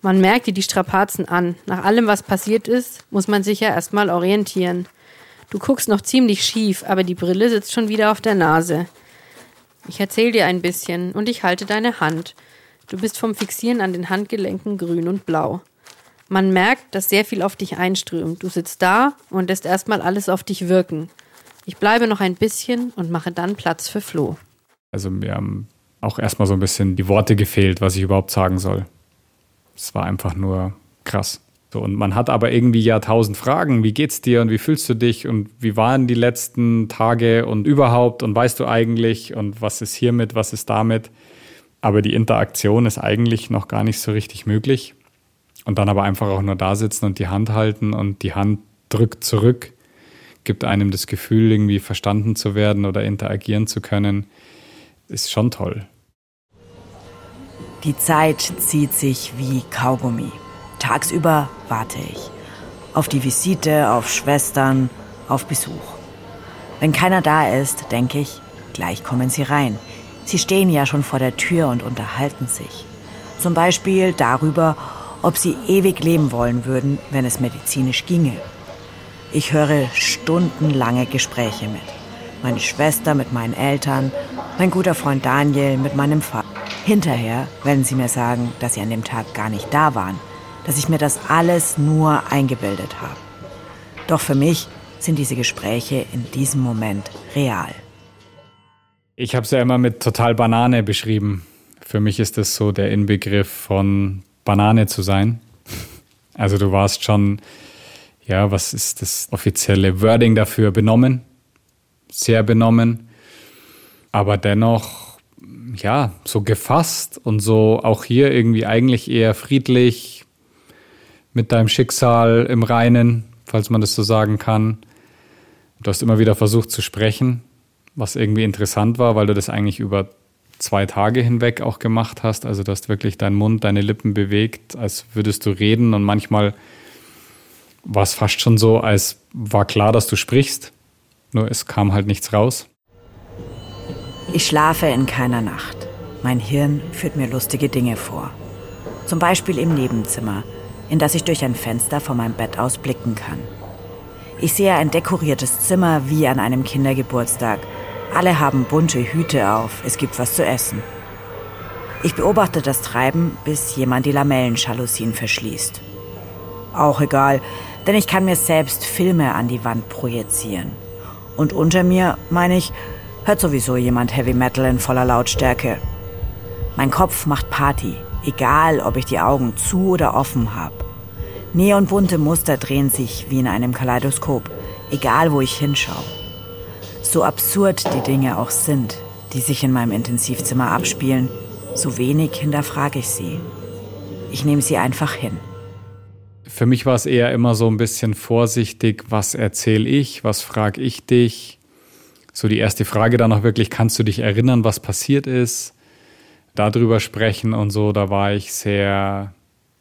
Man merkt dir die Strapazen an. Nach allem, was passiert ist, muss man sich ja erstmal orientieren. Du guckst noch ziemlich schief, aber die Brille sitzt schon wieder auf der Nase. Ich erzähl dir ein bisschen und ich halte deine Hand. Du bist vom Fixieren an den Handgelenken grün und blau. Man merkt, dass sehr viel auf dich einströmt. Du sitzt da und lässt erstmal alles auf dich wirken. Ich bleibe noch ein bisschen und mache dann Platz für Flo. Also mir haben auch erstmal so ein bisschen die Worte gefehlt, was ich überhaupt sagen soll. Es war einfach nur krass. So, und man hat aber irgendwie ja tausend Fragen. Wie geht's dir und wie fühlst du dich und wie waren die letzten Tage und überhaupt und weißt du eigentlich und was ist hiermit, was ist damit? Aber die Interaktion ist eigentlich noch gar nicht so richtig möglich. Und dann aber einfach auch nur da sitzen und die Hand halten und die Hand drückt zurück, gibt einem das Gefühl, irgendwie verstanden zu werden oder interagieren zu können, ist schon toll. Die Zeit zieht sich wie Kaugummi. Tagsüber warte ich. Auf die Visite, auf Schwestern, auf Besuch. Wenn keiner da ist, denke ich, gleich kommen sie rein. Sie stehen ja schon vor der Tür und unterhalten sich. Zum Beispiel darüber, ob sie ewig leben wollen würden, wenn es medizinisch ginge. Ich höre stundenlange Gespräche mit. Meine Schwester mit meinen Eltern, mein guter Freund Daniel mit meinem Vater. Hinterher werden sie mir sagen, dass sie an dem Tag gar nicht da waren, dass ich mir das alles nur eingebildet habe. Doch für mich sind diese Gespräche in diesem Moment real. Ich habe es ja immer mit total Banane beschrieben. Für mich ist das so der Inbegriff von Banane zu sein. [LAUGHS] Also du warst schon, ja, was ist das offizielle Wording dafür? Benommen, sehr benommen, aber dennoch ja, so gefasst und so auch hier irgendwie eigentlich eher friedlich mit deinem Schicksal im Reinen, falls man das so sagen kann. Du hast immer wieder versucht zu sprechen, was irgendwie interessant war, weil du das eigentlich über zwei Tage hinweg auch gemacht hast. Also du hast wirklich deinen Mund, deine Lippen bewegt, als würdest du reden und manchmal war es fast schon so, als war klar, dass du sprichst, nur es kam halt nichts raus. Ich schlafe in keiner Nacht. Mein Hirn führt mir lustige Dinge vor. Zum Beispiel im Nebenzimmer, in das ich durch ein Fenster von meinem Bett aus blicken kann. Ich sehe ein dekoriertes Zimmer wie an einem Kindergeburtstag. Alle haben bunte Hüte auf, es gibt was zu essen. Ich beobachte das Treiben, bis jemand die Lamellenschalusien verschließt. Auch egal, denn ich kann mir selbst Filme an die Wand projizieren. Und unter mir, meine ich, hört sowieso jemand Heavy Metal in voller Lautstärke. Mein Kopf macht Party, egal ob ich die Augen zu oder offen habe. Neonbunte Muster drehen sich wie in einem Kaleidoskop, egal wo ich hinschaue. So absurd die Dinge auch sind, die sich in meinem Intensivzimmer abspielen, so wenig hinterfrage ich sie. Ich nehme sie einfach hin. Für mich war es eher immer so ein bisschen vorsichtig, was erzähle ich, was frage ich dich, so die erste Frage dann auch wirklich, kannst du dich erinnern, was passiert ist? Darüber sprechen und so, da war ich sehr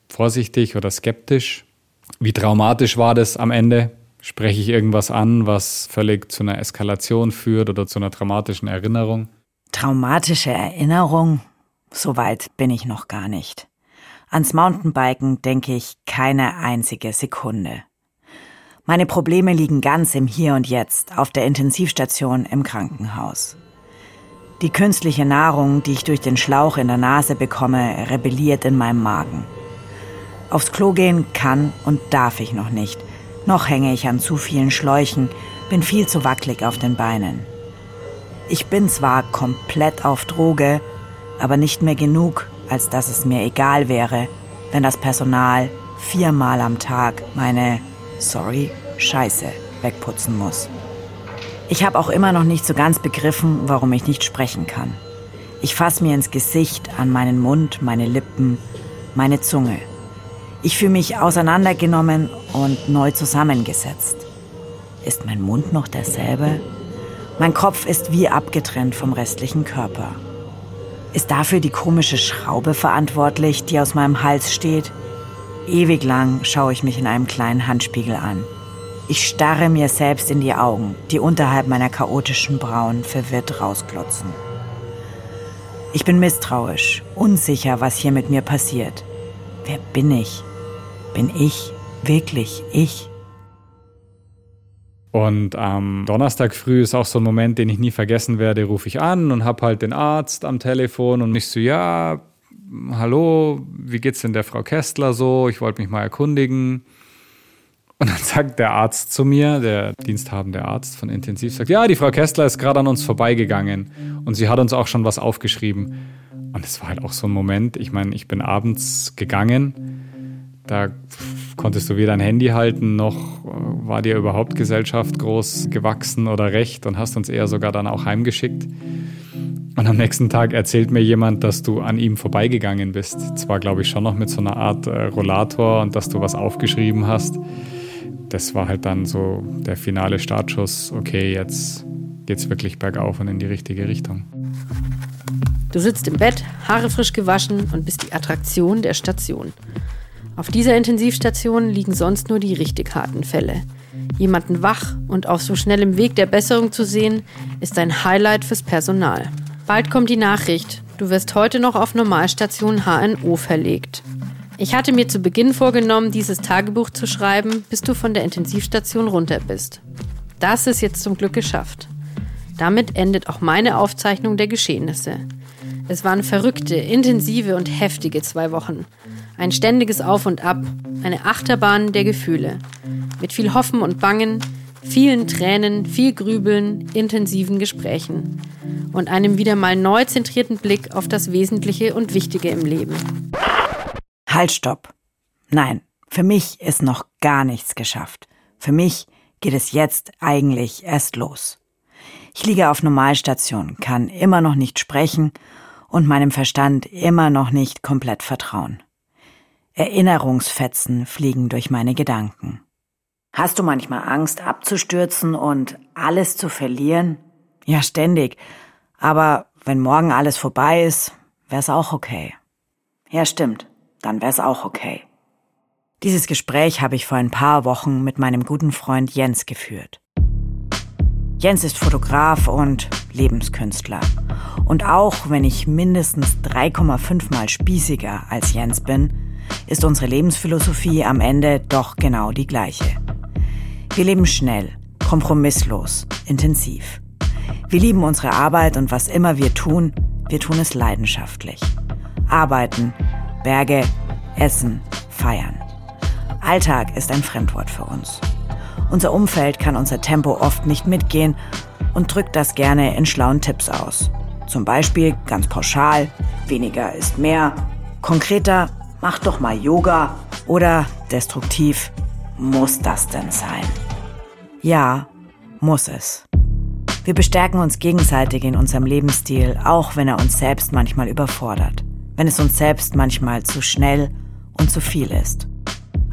vorsichtig oder skeptisch. Wie traumatisch war das am Ende? Spreche ich irgendwas an, was völlig zu einer Eskalation führt oder zu einer traumatischen Erinnerung? Traumatische Erinnerung? Soweit bin ich noch gar nicht. Ans Mountainbiken denke ich keine einzige Sekunde. Meine Probleme liegen ganz im Hier und Jetzt, auf der Intensivstation im Krankenhaus. Die künstliche Nahrung, die ich durch den Schlauch in der Nase bekomme, rebelliert in meinem Magen. Aufs Klo gehen kann und darf ich noch nicht. Noch hänge ich an zu vielen Schläuchen, bin viel zu wackelig auf den Beinen. Ich bin zwar komplett auf Droge, aber nicht mehr genug, als dass es mir egal wäre, wenn das Personal viermal am Tag meine, sorry, Scheiße wegputzen muss. Ich habe auch immer noch nicht so ganz begriffen, warum ich nicht sprechen kann. Ich fasse mir ins Gesicht, an meinen Mund, meine Lippen, meine Zunge. Ich fühle mich auseinandergenommen und neu zusammengesetzt. Ist mein Mund noch derselbe? Mein Kopf ist wie abgetrennt vom restlichen Körper. Ist dafür die komische Schraube verantwortlich, die aus meinem Hals steht? Ewig lang schaue ich mich in einem kleinen Handspiegel an. Ich starre mir selbst in die Augen, die unterhalb meiner chaotischen Brauen verwirrt rausklotzen. Ich bin misstrauisch, unsicher, was hier mit mir passiert. Wer bin ich? Bin ich wirklich ich? Und am Donnerstag früh ist auch so ein Moment, den ich nie vergessen werde, rufe ich an und habe halt den Arzt am Telefon und ich so, ja, hallo, wie geht's denn der Frau Kästler so? Ich wollte mich mal erkundigen. Und dann sagt der Arzt zu mir, der diensthabende Arzt von Intensiv, sagt, ja, die Frau Kästler ist gerade an uns vorbeigegangen und sie hat uns auch schon was aufgeschrieben. Und es war halt auch so ein Moment, ich meine, ich bin abends gegangen da konntest du weder ein Handy halten, noch äh, war dir überhaupt Gesellschaft groß gewachsen oder recht und hast uns eher sogar dann auch heimgeschickt. Und am nächsten Tag erzählt mir jemand, dass du an ihm vorbeigegangen bist. Zwar, glaube ich, schon noch mit so einer Art äh, Rollator und dass du was aufgeschrieben hast. Das war halt dann so der finale Startschuss. Okay, jetzt geht's wirklich bergauf und in die richtige Richtung. Du sitzt im Bett, Haare frisch gewaschen und bist die Attraktion der Station. Auf dieser Intensivstation liegen sonst nur die richtig harten Fälle. Jemanden wach und auf so schnellem Weg der Besserung zu sehen, ist ein Highlight fürs Personal. Bald kommt die Nachricht, du wirst heute noch auf Normalstation HNO verlegt. Ich hatte mir zu Beginn vorgenommen, dieses Tagebuch zu schreiben, bis du von der Intensivstation runter bist. Das ist jetzt zum Glück geschafft. Damit endet auch meine Aufzeichnung der Geschehnisse. Es waren verrückte, intensive und heftige zwei Wochen. Ein ständiges Auf und Ab, eine Achterbahn der Gefühle. Mit viel Hoffen und Bangen, vielen Tränen, viel Grübeln, intensiven Gesprächen und einem wieder mal neu zentrierten Blick auf das Wesentliche und Wichtige im Leben. Halt, stopp. Nein, für mich ist noch gar nichts geschafft. Für mich geht es jetzt eigentlich erst los. Ich liege auf Normalstation, kann immer noch nicht sprechen und meinem Verstand immer noch nicht komplett vertrauen. Erinnerungsfetzen fliegen durch meine Gedanken. Hast du manchmal Angst abzustürzen und alles zu verlieren? Ja, ständig. Aber wenn morgen alles vorbei ist, wär's auch okay. Ja, stimmt. Dann wär's auch okay. Dieses Gespräch habe ich vor ein paar Wochen mit meinem guten Freund Jens geführt. Jens ist Fotograf und Lebenskünstler. Und auch wenn ich mindestens 3,5 mal spießiger als Jens bin, ist unsere Lebensphilosophie am Ende doch genau die gleiche. Wir leben schnell, kompromisslos, intensiv. Wir lieben unsere Arbeit und was immer wir tun, wir tun es leidenschaftlich. Arbeiten, Berge, Essen, Feiern. Alltag ist ein Fremdwort für uns. Unser Umfeld kann unser Tempo oft nicht mitgehen und drückt das gerne in schlauen Tipps aus. Zum Beispiel ganz pauschal, weniger ist mehr. Konkreter, mach doch mal Yoga oder destruktiv, muss das denn sein? Ja, muss es. Wir bestärken uns gegenseitig in unserem Lebensstil, auch wenn er uns selbst manchmal überfordert, wenn es uns selbst manchmal zu schnell und zu viel ist.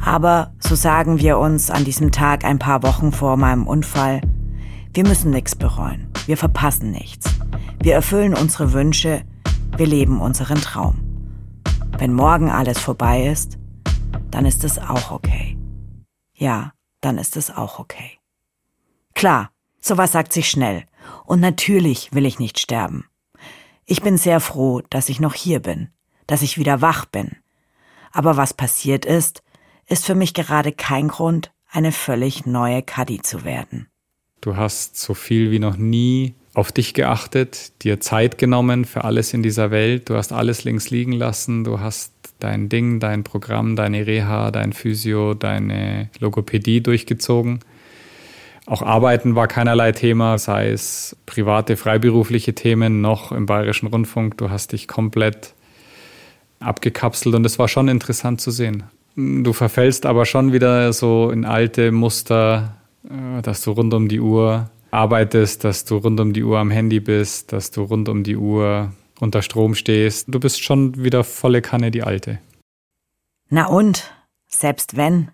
Aber so sagen wir uns an diesem Tag ein paar Wochen vor meinem Unfall, wir müssen nichts bereuen, wir verpassen nichts, wir erfüllen unsere Wünsche, wir leben unseren Traum. Wenn morgen alles vorbei ist, dann ist es auch okay. Ja, dann ist es auch okay. Klar, sowas sagt sich schnell. Und natürlich will ich nicht sterben. Ich bin sehr froh, dass ich noch hier bin, dass ich wieder wach bin. Aber was passiert ist, ist für mich gerade kein Grund, eine völlig neue Kadi zu werden. Du hast so viel wie noch nie auf dich geachtet, dir Zeit genommen für alles in dieser Welt. Du hast alles links liegen lassen. Du hast dein Ding, dein Programm, deine Reha, dein Physio, deine Logopädie durchgezogen. Auch Arbeiten war keinerlei Thema, sei es private, freiberufliche Themen noch im Bayerischen Rundfunk. Du hast dich komplett abgekapselt und es war schon interessant zu sehen. Du verfällst aber schon wieder so in alte Muster, äh, dass du rund um die Uhr arbeitest, dass du rund um die Uhr am Handy bist, dass du rund um die Uhr unter Strom stehst. Du bist schon wieder volle Kanne die alte. Na und? Selbst wenn?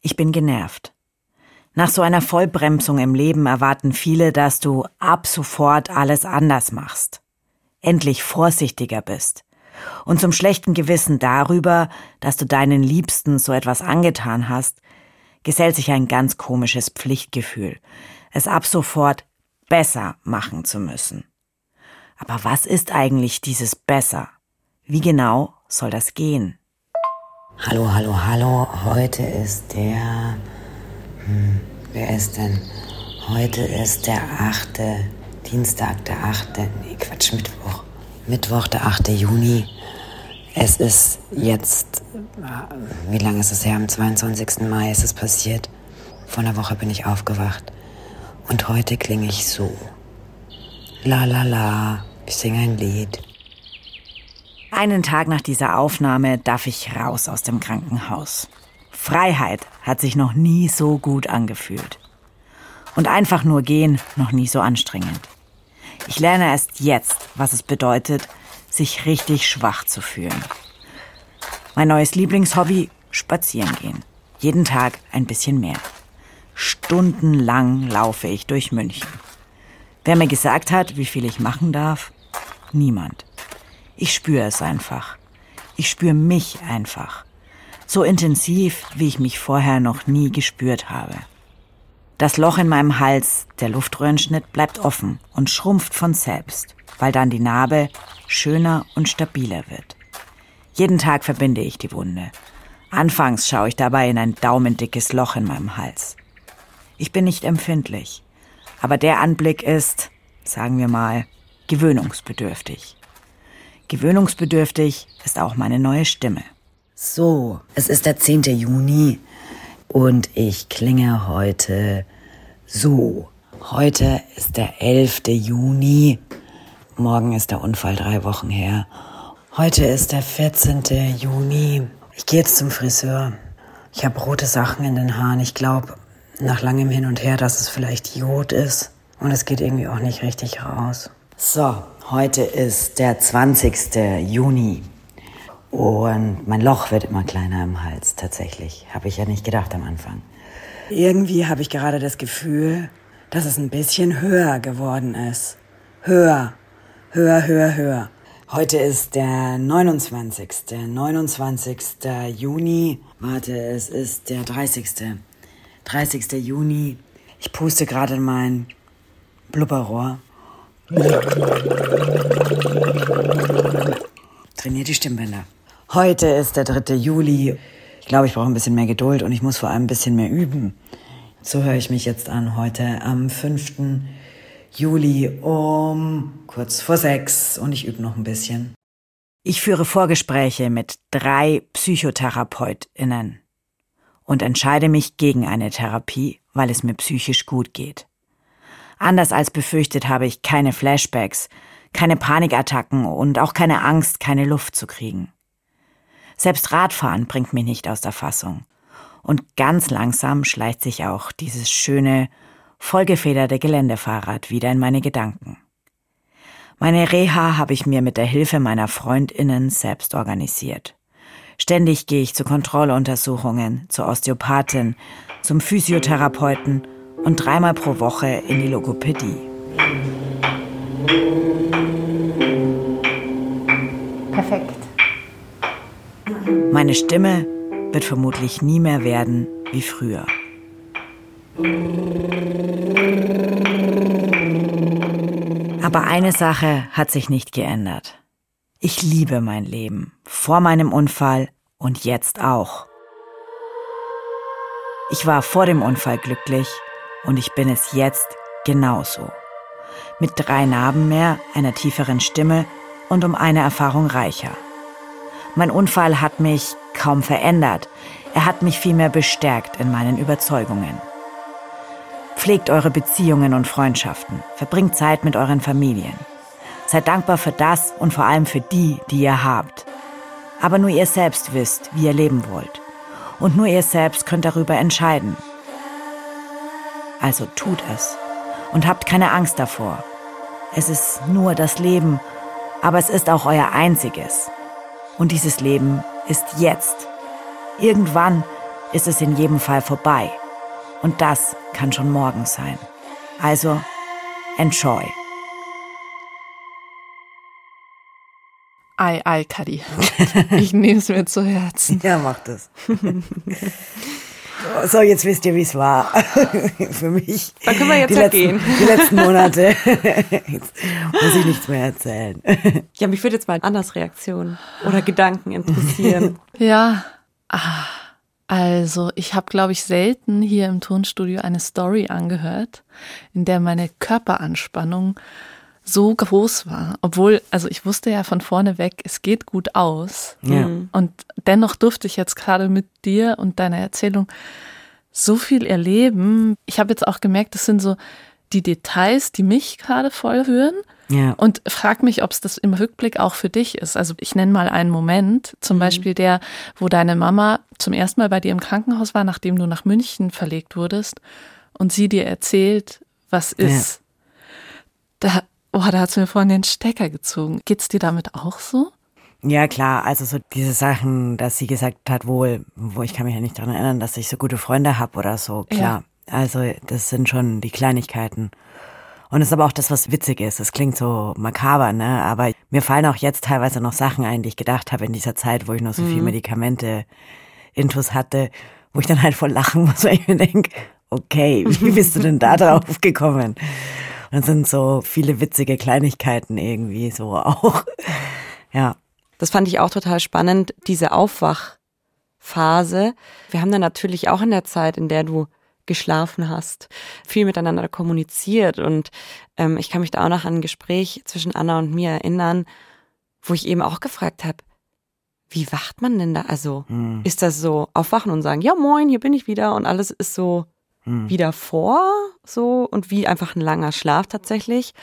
Ich bin genervt. Nach so einer Vollbremsung im Leben erwarten viele, dass du ab sofort alles anders machst. Endlich vorsichtiger bist. Und zum schlechten Gewissen darüber, dass du deinen Liebsten so etwas angetan hast, gesellt sich ein ganz komisches Pflichtgefühl, es ab sofort besser machen zu müssen. Aber was ist eigentlich dieses besser? Wie genau soll das gehen? Hallo, hallo, hallo. Heute ist der. Hm, wer ist denn? Heute ist der 8. Dienstag, der 8. Nee, Quatsch, Mittwoch. Mittwoch, der 8. Juni. Es ist jetzt. Wie lange ist es her? Am 22. Mai ist es passiert. Vor einer Woche bin ich aufgewacht. Und heute klinge ich so. La la la, ich singe ein Lied. Einen Tag nach dieser Aufnahme darf ich raus aus dem Krankenhaus. Freiheit hat sich noch nie so gut angefühlt. Und einfach nur gehen noch nie so anstrengend. Ich lerne erst jetzt, was es bedeutet, sich richtig schwach zu fühlen. Mein neues Lieblingshobby, spazieren gehen. Jeden Tag ein bisschen mehr. Stundenlang laufe ich durch München. Wer mir gesagt hat, wie viel ich machen darf? Niemand. Ich spüre es einfach. Ich spüre mich einfach. So intensiv, wie ich mich vorher noch nie gespürt habe. Das Loch in meinem Hals, der Luftröhrenschnitt, bleibt offen und schrumpft von selbst, weil dann die Narbe schöner und stabiler wird. Jeden Tag verbinde ich die Wunde. Anfangs schaue ich dabei in ein daumendickes Loch in meinem Hals. Ich bin nicht empfindlich. Aber der Anblick ist, sagen wir mal, gewöhnungsbedürftig. Gewöhnungsbedürftig ist auch meine neue Stimme. So, es ist der 10. Juni und ich klinge heute so. Heute ist der 11. Juni. Morgen ist der Unfall drei Wochen her. Heute ist der 14. Juni. Ich gehe jetzt zum Friseur. Ich habe rote Sachen in den Haaren. Ich glaube, nach langem Hin und Her, dass es vielleicht Jod ist. Und es geht irgendwie auch nicht richtig raus. So, heute ist der 20. Juni. Und mein Loch wird immer kleiner im Hals, tatsächlich. Habe ich ja nicht gedacht am Anfang. Irgendwie habe ich gerade das Gefühl, dass es ein bisschen höher geworden ist. Höher, höher, höher, höher. Heute ist der 29. 29. Juni. Warte, es ist der 30. 30. Juni. Ich puste gerade in mein Blubberrohr. Trainiert die Stimmbänder. Heute ist der 3. Juli. Ich glaube, ich brauche ein bisschen mehr Geduld und ich muss vor allem ein bisschen mehr üben. So höre ich mich jetzt an heute am 5. Juli um kurz vor sechs und ich übe noch ein bisschen. Ich führe Vorgespräche mit drei PsychotherapeutInnen und entscheide mich gegen eine Therapie, weil es mir psychisch gut geht. Anders als befürchtet habe ich keine Flashbacks, keine Panikattacken und auch keine Angst, keine Luft zu kriegen. Selbst Radfahren bringt mich nicht aus der Fassung. Und ganz langsam schleicht sich auch dieses schöne, vollgefederte Geländefahrrad wieder in meine Gedanken. Meine Reha habe ich mir mit der Hilfe meiner Freundinnen selbst organisiert. Ständig gehe ich zu Kontrolluntersuchungen, zur Osteopathin, zum Physiotherapeuten und dreimal pro Woche in die Logopädie. Perfekt. Meine Stimme wird vermutlich nie mehr werden wie früher. Aber eine Sache hat sich nicht geändert. Ich liebe mein Leben, vor meinem Unfall und jetzt auch. Ich war vor dem Unfall glücklich und ich bin es jetzt genauso. Mit drei Narben mehr, einer tieferen Stimme und um eine Erfahrung reicher. Mein Unfall hat mich kaum verändert. Er hat mich vielmehr bestärkt in meinen Überzeugungen. Pflegt eure Beziehungen und Freundschaften. Verbringt Zeit mit euren Familien. Seid dankbar für das und vor allem für die, die ihr habt. Aber nur ihr selbst wisst, wie ihr leben wollt. Und nur ihr selbst könnt darüber entscheiden. Also tut es. Und habt keine Angst davor. Es ist nur das Leben, aber es ist auch euer einziges. Und dieses Leben ist jetzt. Irgendwann ist es in jedem Fall vorbei. Und das kann schon morgen sein. Also, enjoy. Ei, ei, Kadi. [LAUGHS] Ich nehme es mir zu Herzen. Ja, macht es. So, jetzt wisst ihr, wie es war. [LAUGHS] Für mich. Dann können wir jetzt die ja letzten, gehen. Die letzten Monate. [LAUGHS] Jetzt muss ich nichts mehr erzählen. Ja, mich würde jetzt mal Andersreaktionen oder Gedanken interessieren. Ja, ah, also ich habe, glaube ich, selten hier im Tonstudio eine Story angehört, in der meine Körperanspannung so groß war. Obwohl, also ich wusste ja von vorne weg, es geht gut aus. Ja. Und dennoch durfte ich jetzt gerade mit dir und deiner Erzählung so viel erleben. Ich habe jetzt auch gemerkt, das sind so die Details, die mich gerade voll rühren. Ja. Und frag mich, ob es das im Rückblick auch für dich ist. Also ich nenne mal einen Moment, zum Beispiel der, wo deine Mama zum ersten Mal bei dir im Krankenhaus war, nachdem du nach München verlegt wurdest und sie dir erzählt, was ist. Da, oh, da hat's mir vorhin den Stecker gezogen. Geht's dir damit auch so? Ja, klar, also so diese Sachen, dass sie gesagt hat, wohl, wo ich kann mich ja nicht daran erinnern, dass ich so gute Freunde habe oder so, klar. Also das sind schon die Kleinigkeiten. Und es ist aber auch das, was witzig ist. Es klingt so makaber, ne? Aber mir fallen auch jetzt teilweise noch Sachen ein, die ich gedacht habe in dieser Zeit, wo ich noch so viel Medikamente intus hatte, wo ich dann halt voll lachen [LAUGHS] muss, weil ich mir denke, okay, wie bist du denn da drauf gekommen? Es sind so viele witzige Kleinigkeiten irgendwie so auch. Ja. Das fand ich auch total spannend, diese Aufwachphase. Wir haben dann natürlich auch in der Zeit, in der du geschlafen hast, viel miteinander kommuniziert und ähm, ich kann mich da auch noch an ein Gespräch zwischen Anna und mir erinnern, wo ich eben auch gefragt habe, wie wacht man denn da? Also ist das so aufwachen und sagen, ja moin, hier bin ich wieder und alles ist so wieder vor, so und wie einfach ein langer Schlaf tatsächlich.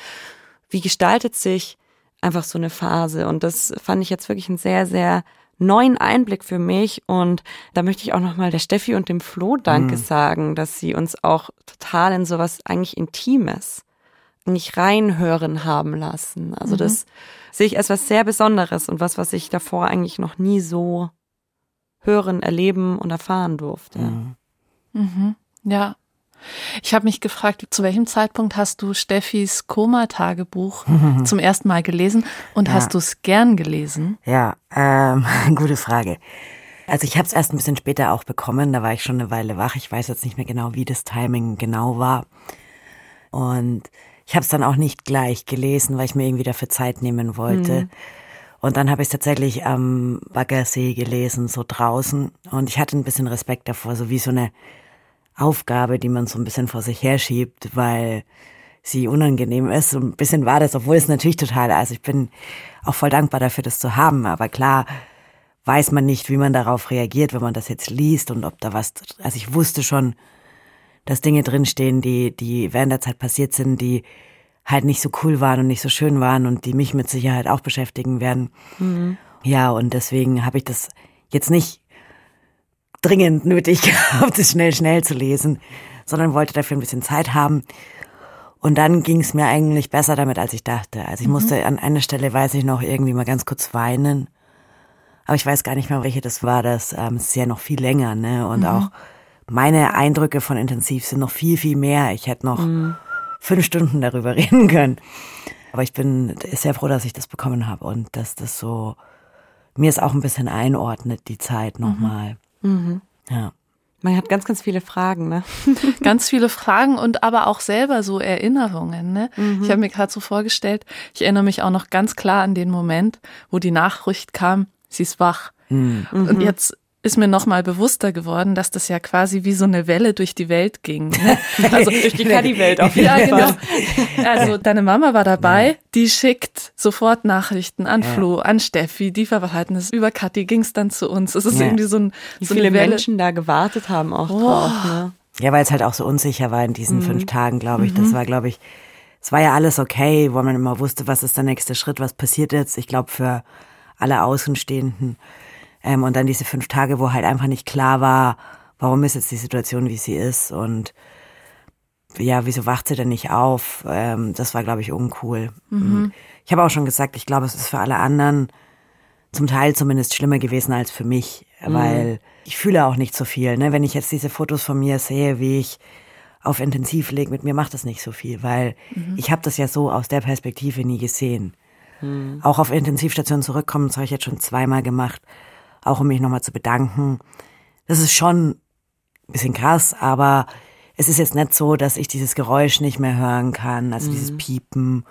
Wie gestaltet sich einfach so eine Phase? Und das fand ich jetzt wirklich einen sehr, sehr neuen Einblick für mich. Und da möchte ich auch nochmal der Steffi und dem Flo Danke sagen, dass sie uns auch total in sowas eigentlich Intimes nicht reinhören haben lassen. Also das sehe ich als was sehr Besonderes und was, was ich davor eigentlich noch nie so hören, erleben und erfahren durfte. Ja. Ich habe mich gefragt, zu welchem Zeitpunkt hast du Steffis Koma-Tagebuch [LAUGHS] zum ersten Mal gelesen und Ja. hast du es gern gelesen? Ja, ähm, [LAUGHS] gute Frage. Also ich habe es erst ein bisschen später auch bekommen, da war ich schon eine Weile wach. Ich weiß jetzt nicht mehr genau, wie das Timing genau war. Und ich habe es dann auch nicht gleich gelesen, weil ich mir irgendwie dafür Zeit nehmen wollte. Und dann habe ich es tatsächlich am Baggersee gelesen, so draußen. Und ich hatte ein bisschen Respekt davor, so wie so eine Aufgabe, die man so ein bisschen vor sich herschiebt, weil sie unangenehm ist. So ein bisschen war das, obwohl es natürlich total, also ich bin auch voll dankbar dafür, das zu haben. Aber klar weiß man nicht, wie man darauf reagiert, wenn man das jetzt liest und ob da was, also ich wusste schon, dass Dinge drinstehen, die, die während der Zeit passiert sind, die halt nicht so cool waren und nicht so schön waren und die mich mit Sicherheit auch beschäftigen werden. Ja, und deswegen habe ich das jetzt nicht dringend nötig [LAUGHS] gehabt, es schnell, schnell zu lesen, sondern wollte dafür ein bisschen Zeit haben. Und dann ging es mir eigentlich besser damit, als ich dachte. Also ich musste an einer Stelle, weiß ich noch, irgendwie mal ganz kurz weinen. Aber ich weiß gar nicht mehr, welche das war. Das ähm, ist ja noch viel länger, ne? Und auch meine Eindrücke von Intensiv sind noch viel, viel mehr. Ich hätte noch fünf Stunden darüber [LAUGHS] reden können. Aber ich bin sehr froh, dass ich das bekommen habe und dass das so mir es auch ein bisschen einordnet, die Zeit nochmal. Ja. Man hat ganz, ganz viele Fragen, ne? [LAUGHS] Ganz viele Fragen und aber auch selber so Erinnerungen. Ne? Ich habe mir gerade so vorgestellt, ich erinnere mich auch noch ganz klar an den Moment, wo die Nachricht kam, sie ist wach. Und jetzt ist mir nochmal bewusster geworden, dass das ja quasi wie so eine Welle durch die Welt ging. Ne? [LAUGHS] Also durch die Caddy-Welt auf jeden ja, Fall. genau. Also deine Mama war dabei, die schickt sofort Nachrichten an Flo, an Steffi, die verhalten es. Über Kathi ging es dann zu uns. Es ist Ja. irgendwie so ein Wie so viele eine Welle. Menschen da gewartet haben auch Oh. drauf. Ne? Ja, weil es halt auch so unsicher war in diesen Mhm. fünf Tagen, glaube ich. Das war, glaube ich, es war ja alles okay, wo man immer wusste, was ist der nächste Schritt, was passiert jetzt. Ich glaube, für alle Außenstehenden. Ähm, und dann diese fünf Tage, wo halt einfach nicht klar war, warum ist jetzt die Situation, wie sie ist und ja, wieso wacht sie denn nicht auf? Ähm, das war, glaube ich, uncool. Ich habe auch schon gesagt, ich glaube, es ist für alle anderen zum Teil zumindest schlimmer gewesen als für mich, weil ich fühle auch nicht so viel. Ne? Wenn ich jetzt diese Fotos von mir sehe, wie ich auf Intensiv lege, mit mir macht das nicht so viel, weil ich habe das ja so aus der Perspektive nie gesehen. Auch auf Intensivstation zurückkommen, das habe ich jetzt schon zweimal gemacht, auch um mich nochmal zu bedanken. Das ist schon ein bisschen krass, aber es ist jetzt nicht so, dass ich dieses Geräusch nicht mehr hören kann, also dieses Piepen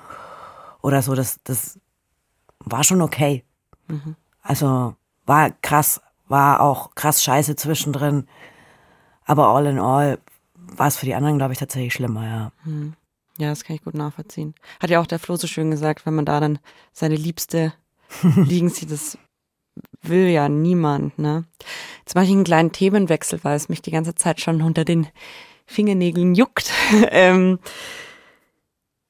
oder so, das, das war schon okay. Also war krass, war auch krass scheiße zwischendrin. Aber all in all war es für die anderen, glaube ich, tatsächlich schlimmer, ja. Ja, das kann ich gut nachvollziehen. Hat ja auch der Flo so schön gesagt, wenn man da dann seine Liebste [LAUGHS] liegen sieht, das will ja niemand, ne? Jetzt mache ich einen kleinen Themenwechsel, weil es mich die ganze Zeit schon unter den Fingernägeln juckt. [LAUGHS] ähm,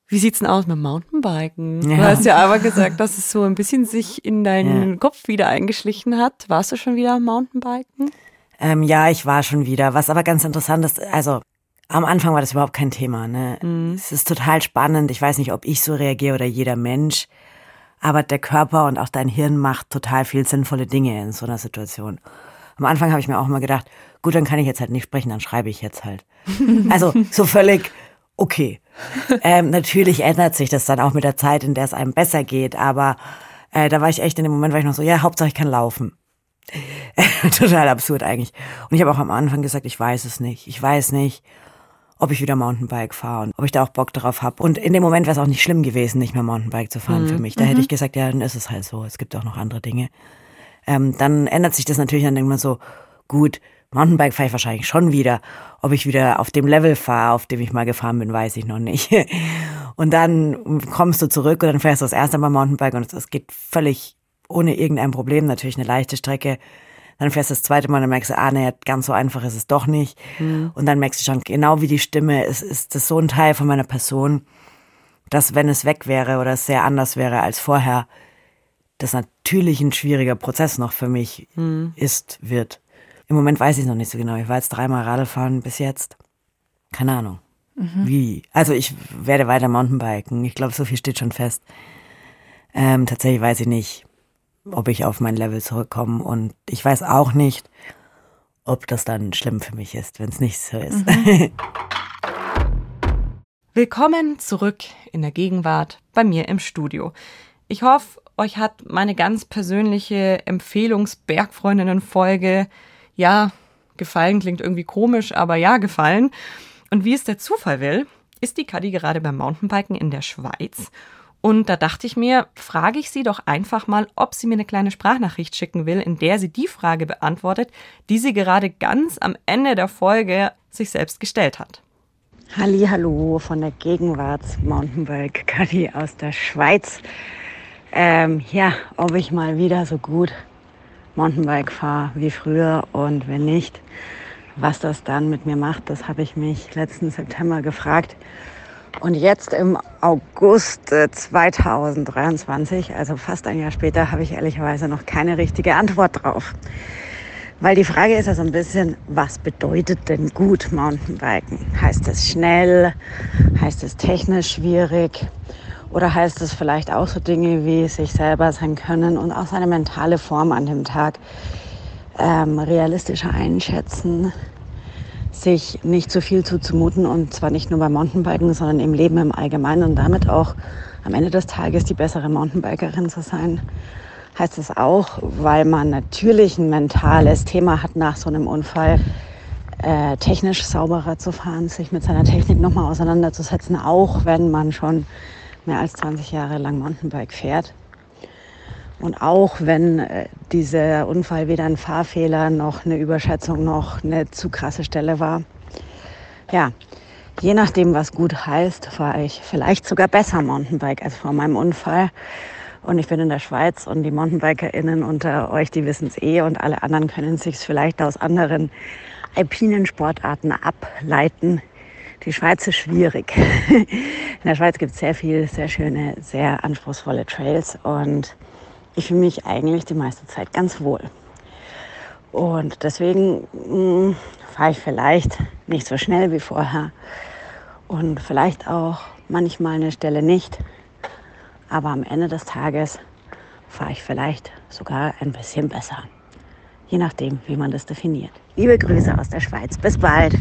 wie sieht's denn aus mit Mountainbiken? Du Ja. hast ja aber gesagt, dass es so ein bisschen sich in deinen Kopf wieder eingeschlichen hat. Warst du schon wieder am Mountainbiken? Ähm, ja, ich war schon wieder. Was aber ganz interessant ist, also am Anfang war das überhaupt kein Thema. Ne? Es ist total spannend. Ich weiß nicht, ob ich so reagiere oder jeder Mensch. Aber der Körper und auch dein Hirn macht total viel sinnvolle Dinge in so einer Situation. Am Anfang habe ich mir auch mal gedacht, gut, dann kann ich jetzt halt nicht sprechen, dann schreibe ich jetzt halt. [LAUGHS] Also so völlig okay. Ähm, natürlich ändert sich das dann auch mit der Zeit, in der es einem besser geht. Aber äh, da war ich echt in dem Moment, war ich noch so, ja, Hauptsache ich kann laufen. [LAUGHS] Total absurd eigentlich. Und ich habe auch am Anfang gesagt, ich weiß es nicht. Ich weiß nicht, ob ich wieder Mountainbike fahre und ob ich da auch Bock drauf habe. Und in dem Moment wäre es auch nicht schlimm gewesen, nicht mehr Mountainbike zu fahren für mich. Da hätte ich gesagt, ja, dann ist es halt so. Es gibt auch noch andere Dinge. Ähm, dann ändert sich das natürlich, dann denkt man so, gut, Mountainbike fahre ich wahrscheinlich schon wieder. Ob ich wieder auf dem Level fahre, auf dem ich mal gefahren bin, weiß ich noch nicht. [LAUGHS] Und dann kommst du zurück und dann fährst du das erste Mal Mountainbike und es geht völlig ohne irgendein Problem, natürlich eine leichte Strecke. Dann fährst du das zweite Mal und merkst du, ah, nee, ganz so einfach ist es doch nicht. Und dann merkst du schon, genau wie die Stimme, ist, ist das so ein Teil von meiner Person, dass wenn es weg wäre oder es sehr anders wäre als vorher, das natürlich ein schwieriger Prozess noch für mich ist, wird. Im Moment weiß ich noch nicht so genau. Ich war jetzt dreimal Radl fahren bis jetzt. Keine Ahnung. Wie? Also ich werde weiter Mountainbiken. Ich glaube, so viel steht schon fest. Ähm, tatsächlich weiß ich nicht, ob ich auf mein Level zurückkomme. Und ich weiß auch nicht, ob das dann schlimm für mich ist, wenn es nicht so ist. [LAUGHS] Willkommen zurück in der Gegenwart bei mir im Studio. Ich hoffe, euch hat meine ganz persönliche Empfehlungs-Bergfreundinnen-Folge, ja, gefallen, klingt irgendwie komisch, aber ja, gefallen. Und wie es der Zufall will, ist die Kadi gerade beim Mountainbiken in der Schweiz. Und da dachte ich mir, frage ich sie doch einfach mal, ob sie mir eine kleine Sprachnachricht schicken will, in der sie die Frage beantwortet, die sie gerade ganz am Ende der Folge sich selbst gestellt hat. Halli, hallo von der Gegenwarts Mountainbike Kadi aus der Schweiz. Ähm, ja, ob ich mal wieder so gut Mountainbike fahre wie früher und wenn nicht, was das dann mit mir macht, das habe ich mich letzten September gefragt. Und jetzt im August äh, 2023, also fast ein Jahr später, habe ich ehrlicherweise noch keine richtige Antwort drauf. Weil die Frage ist ja so ein bisschen, was bedeutet denn gut Mountainbiken? Heißt es schnell? Heißt es technisch schwierig? Oder heißt es vielleicht auch so Dinge wie sich selber sein können und auch seine mentale Form an dem Tag ähm, realistischer einschätzen, sich nicht zu viel zuzumuten und zwar nicht nur beim Mountainbiken, sondern im Leben im Allgemeinen und damit auch am Ende des Tages die bessere Mountainbikerin zu sein heißt es auch, weil man natürlich ein mentales Thema hat nach so einem Unfall, äh, technisch sauberer zu fahren, sich mit seiner Technik nochmal auseinanderzusetzen, auch wenn man schon mehr als 20 Jahre lang Mountainbike fährt. Und auch wenn äh, dieser Unfall weder ein Fahrfehler noch eine Überschätzung noch eine zu krasse Stelle war, ja, je nachdem, was gut heißt, fahre ich vielleicht sogar besser Mountainbike als vor meinem Unfall. Und ich bin in der Schweiz und die MountainbikerInnen unter euch, die wissen es eh und alle anderen können sich vielleicht aus anderen alpinen Sportarten ableiten. Die Schweiz ist schwierig. [LAUGHS] In der Schweiz gibt es sehr viel, sehr schöne, sehr anspruchsvolle Trails und ich fühle mich eigentlich die meiste Zeit ganz wohl. Und deswegen hm, fahre ich vielleicht nicht so schnell wie vorher und vielleicht auch manchmal eine Stelle nicht. Aber am Ende des Tages fahre ich vielleicht sogar ein bisschen besser. Je nachdem, wie man das definiert. Liebe Grüße aus der Schweiz. Bis bald.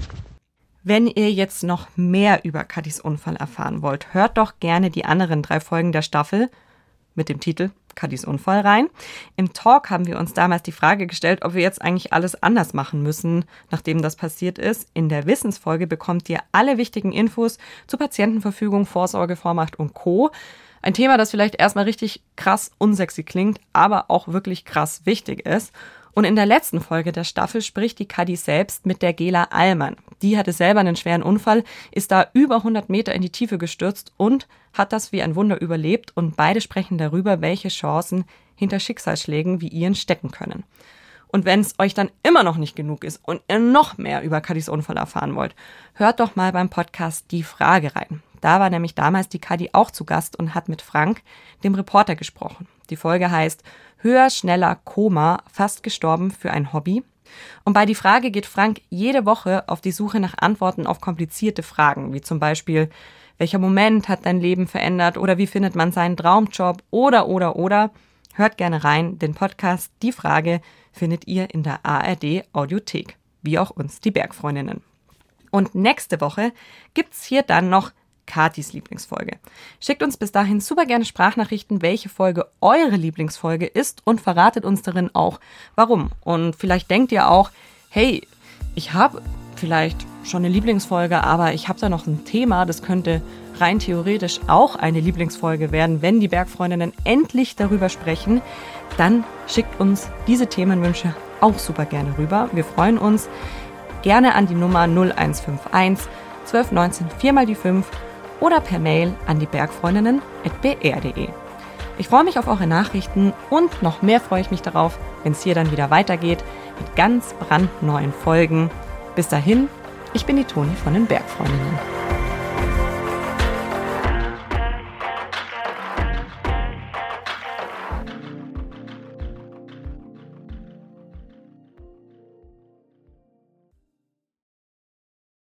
Wenn ihr jetzt noch mehr über Katis Unfall erfahren wollt, hört doch gerne die anderen drei Folgen der Staffel mit dem Titel Kadis Unfall rein. Im Talk haben wir uns damals die Frage gestellt, ob wir jetzt eigentlich alles anders machen müssen, nachdem das passiert ist. In der Wissensfolge bekommt ihr alle wichtigen Infos zu Patientenverfügung, Vorsorgevormacht und Co. Ein Thema, das vielleicht erstmal richtig krass unsexy klingt, aber auch wirklich krass wichtig ist. Und in der letzten Folge der Staffel spricht die Kadi selbst mit der Gela Allmann. Die hatte selber einen schweren Unfall, ist da über 100 Meter in die Tiefe gestürzt und hat das wie ein Wunder überlebt. Und beide sprechen darüber, welche Chancen hinter Schicksalsschlägen wie ihren stecken können. Und wenn es euch dann immer noch nicht genug ist und ihr noch mehr über Kadis Unfall erfahren wollt, hört doch mal beim Podcast Die Frage rein. Da war nämlich damals die Kadi auch zu Gast und hat mit Frank, dem Reporter, gesprochen. Die Folge heißt Höher, schneller, Koma, fast gestorben für ein Hobby. Und bei die Frage geht Frank jede Woche auf die Suche nach Antworten auf komplizierte Fragen, wie zum Beispiel, welcher Moment hat dein Leben verändert oder wie findet man seinen Traumjob oder oder oder. Hört gerne rein, den Podcast Die Frage findet ihr in der ARD Audiothek, wie auch uns die Bergfreundinnen. Und nächste Woche gibt's hier dann noch Katis Lieblingsfolge. Schickt uns bis dahin super gerne Sprachnachrichten, welche Folge eure Lieblingsfolge ist und verratet uns darin auch, warum. Und vielleicht denkt ihr auch, hey, ich habe vielleicht schon eine Lieblingsfolge, aber ich habe da noch ein Thema, das könnte rein theoretisch auch eine Lieblingsfolge werden, wenn die Bergfreundinnen endlich darüber sprechen, dann schickt uns diese Themenwünsche auch super gerne rüber. Wir freuen uns gerne an die Nummer 0151 1219 4 mal die 5 oder per Mail an die Bergfreundinnen.br.de. Ich freue mich auf eure Nachrichten und noch mehr freue ich mich darauf, wenn es hier dann wieder weitergeht mit ganz brandneuen Folgen. Bis dahin, ich bin die Toni von den Bergfreundinnen.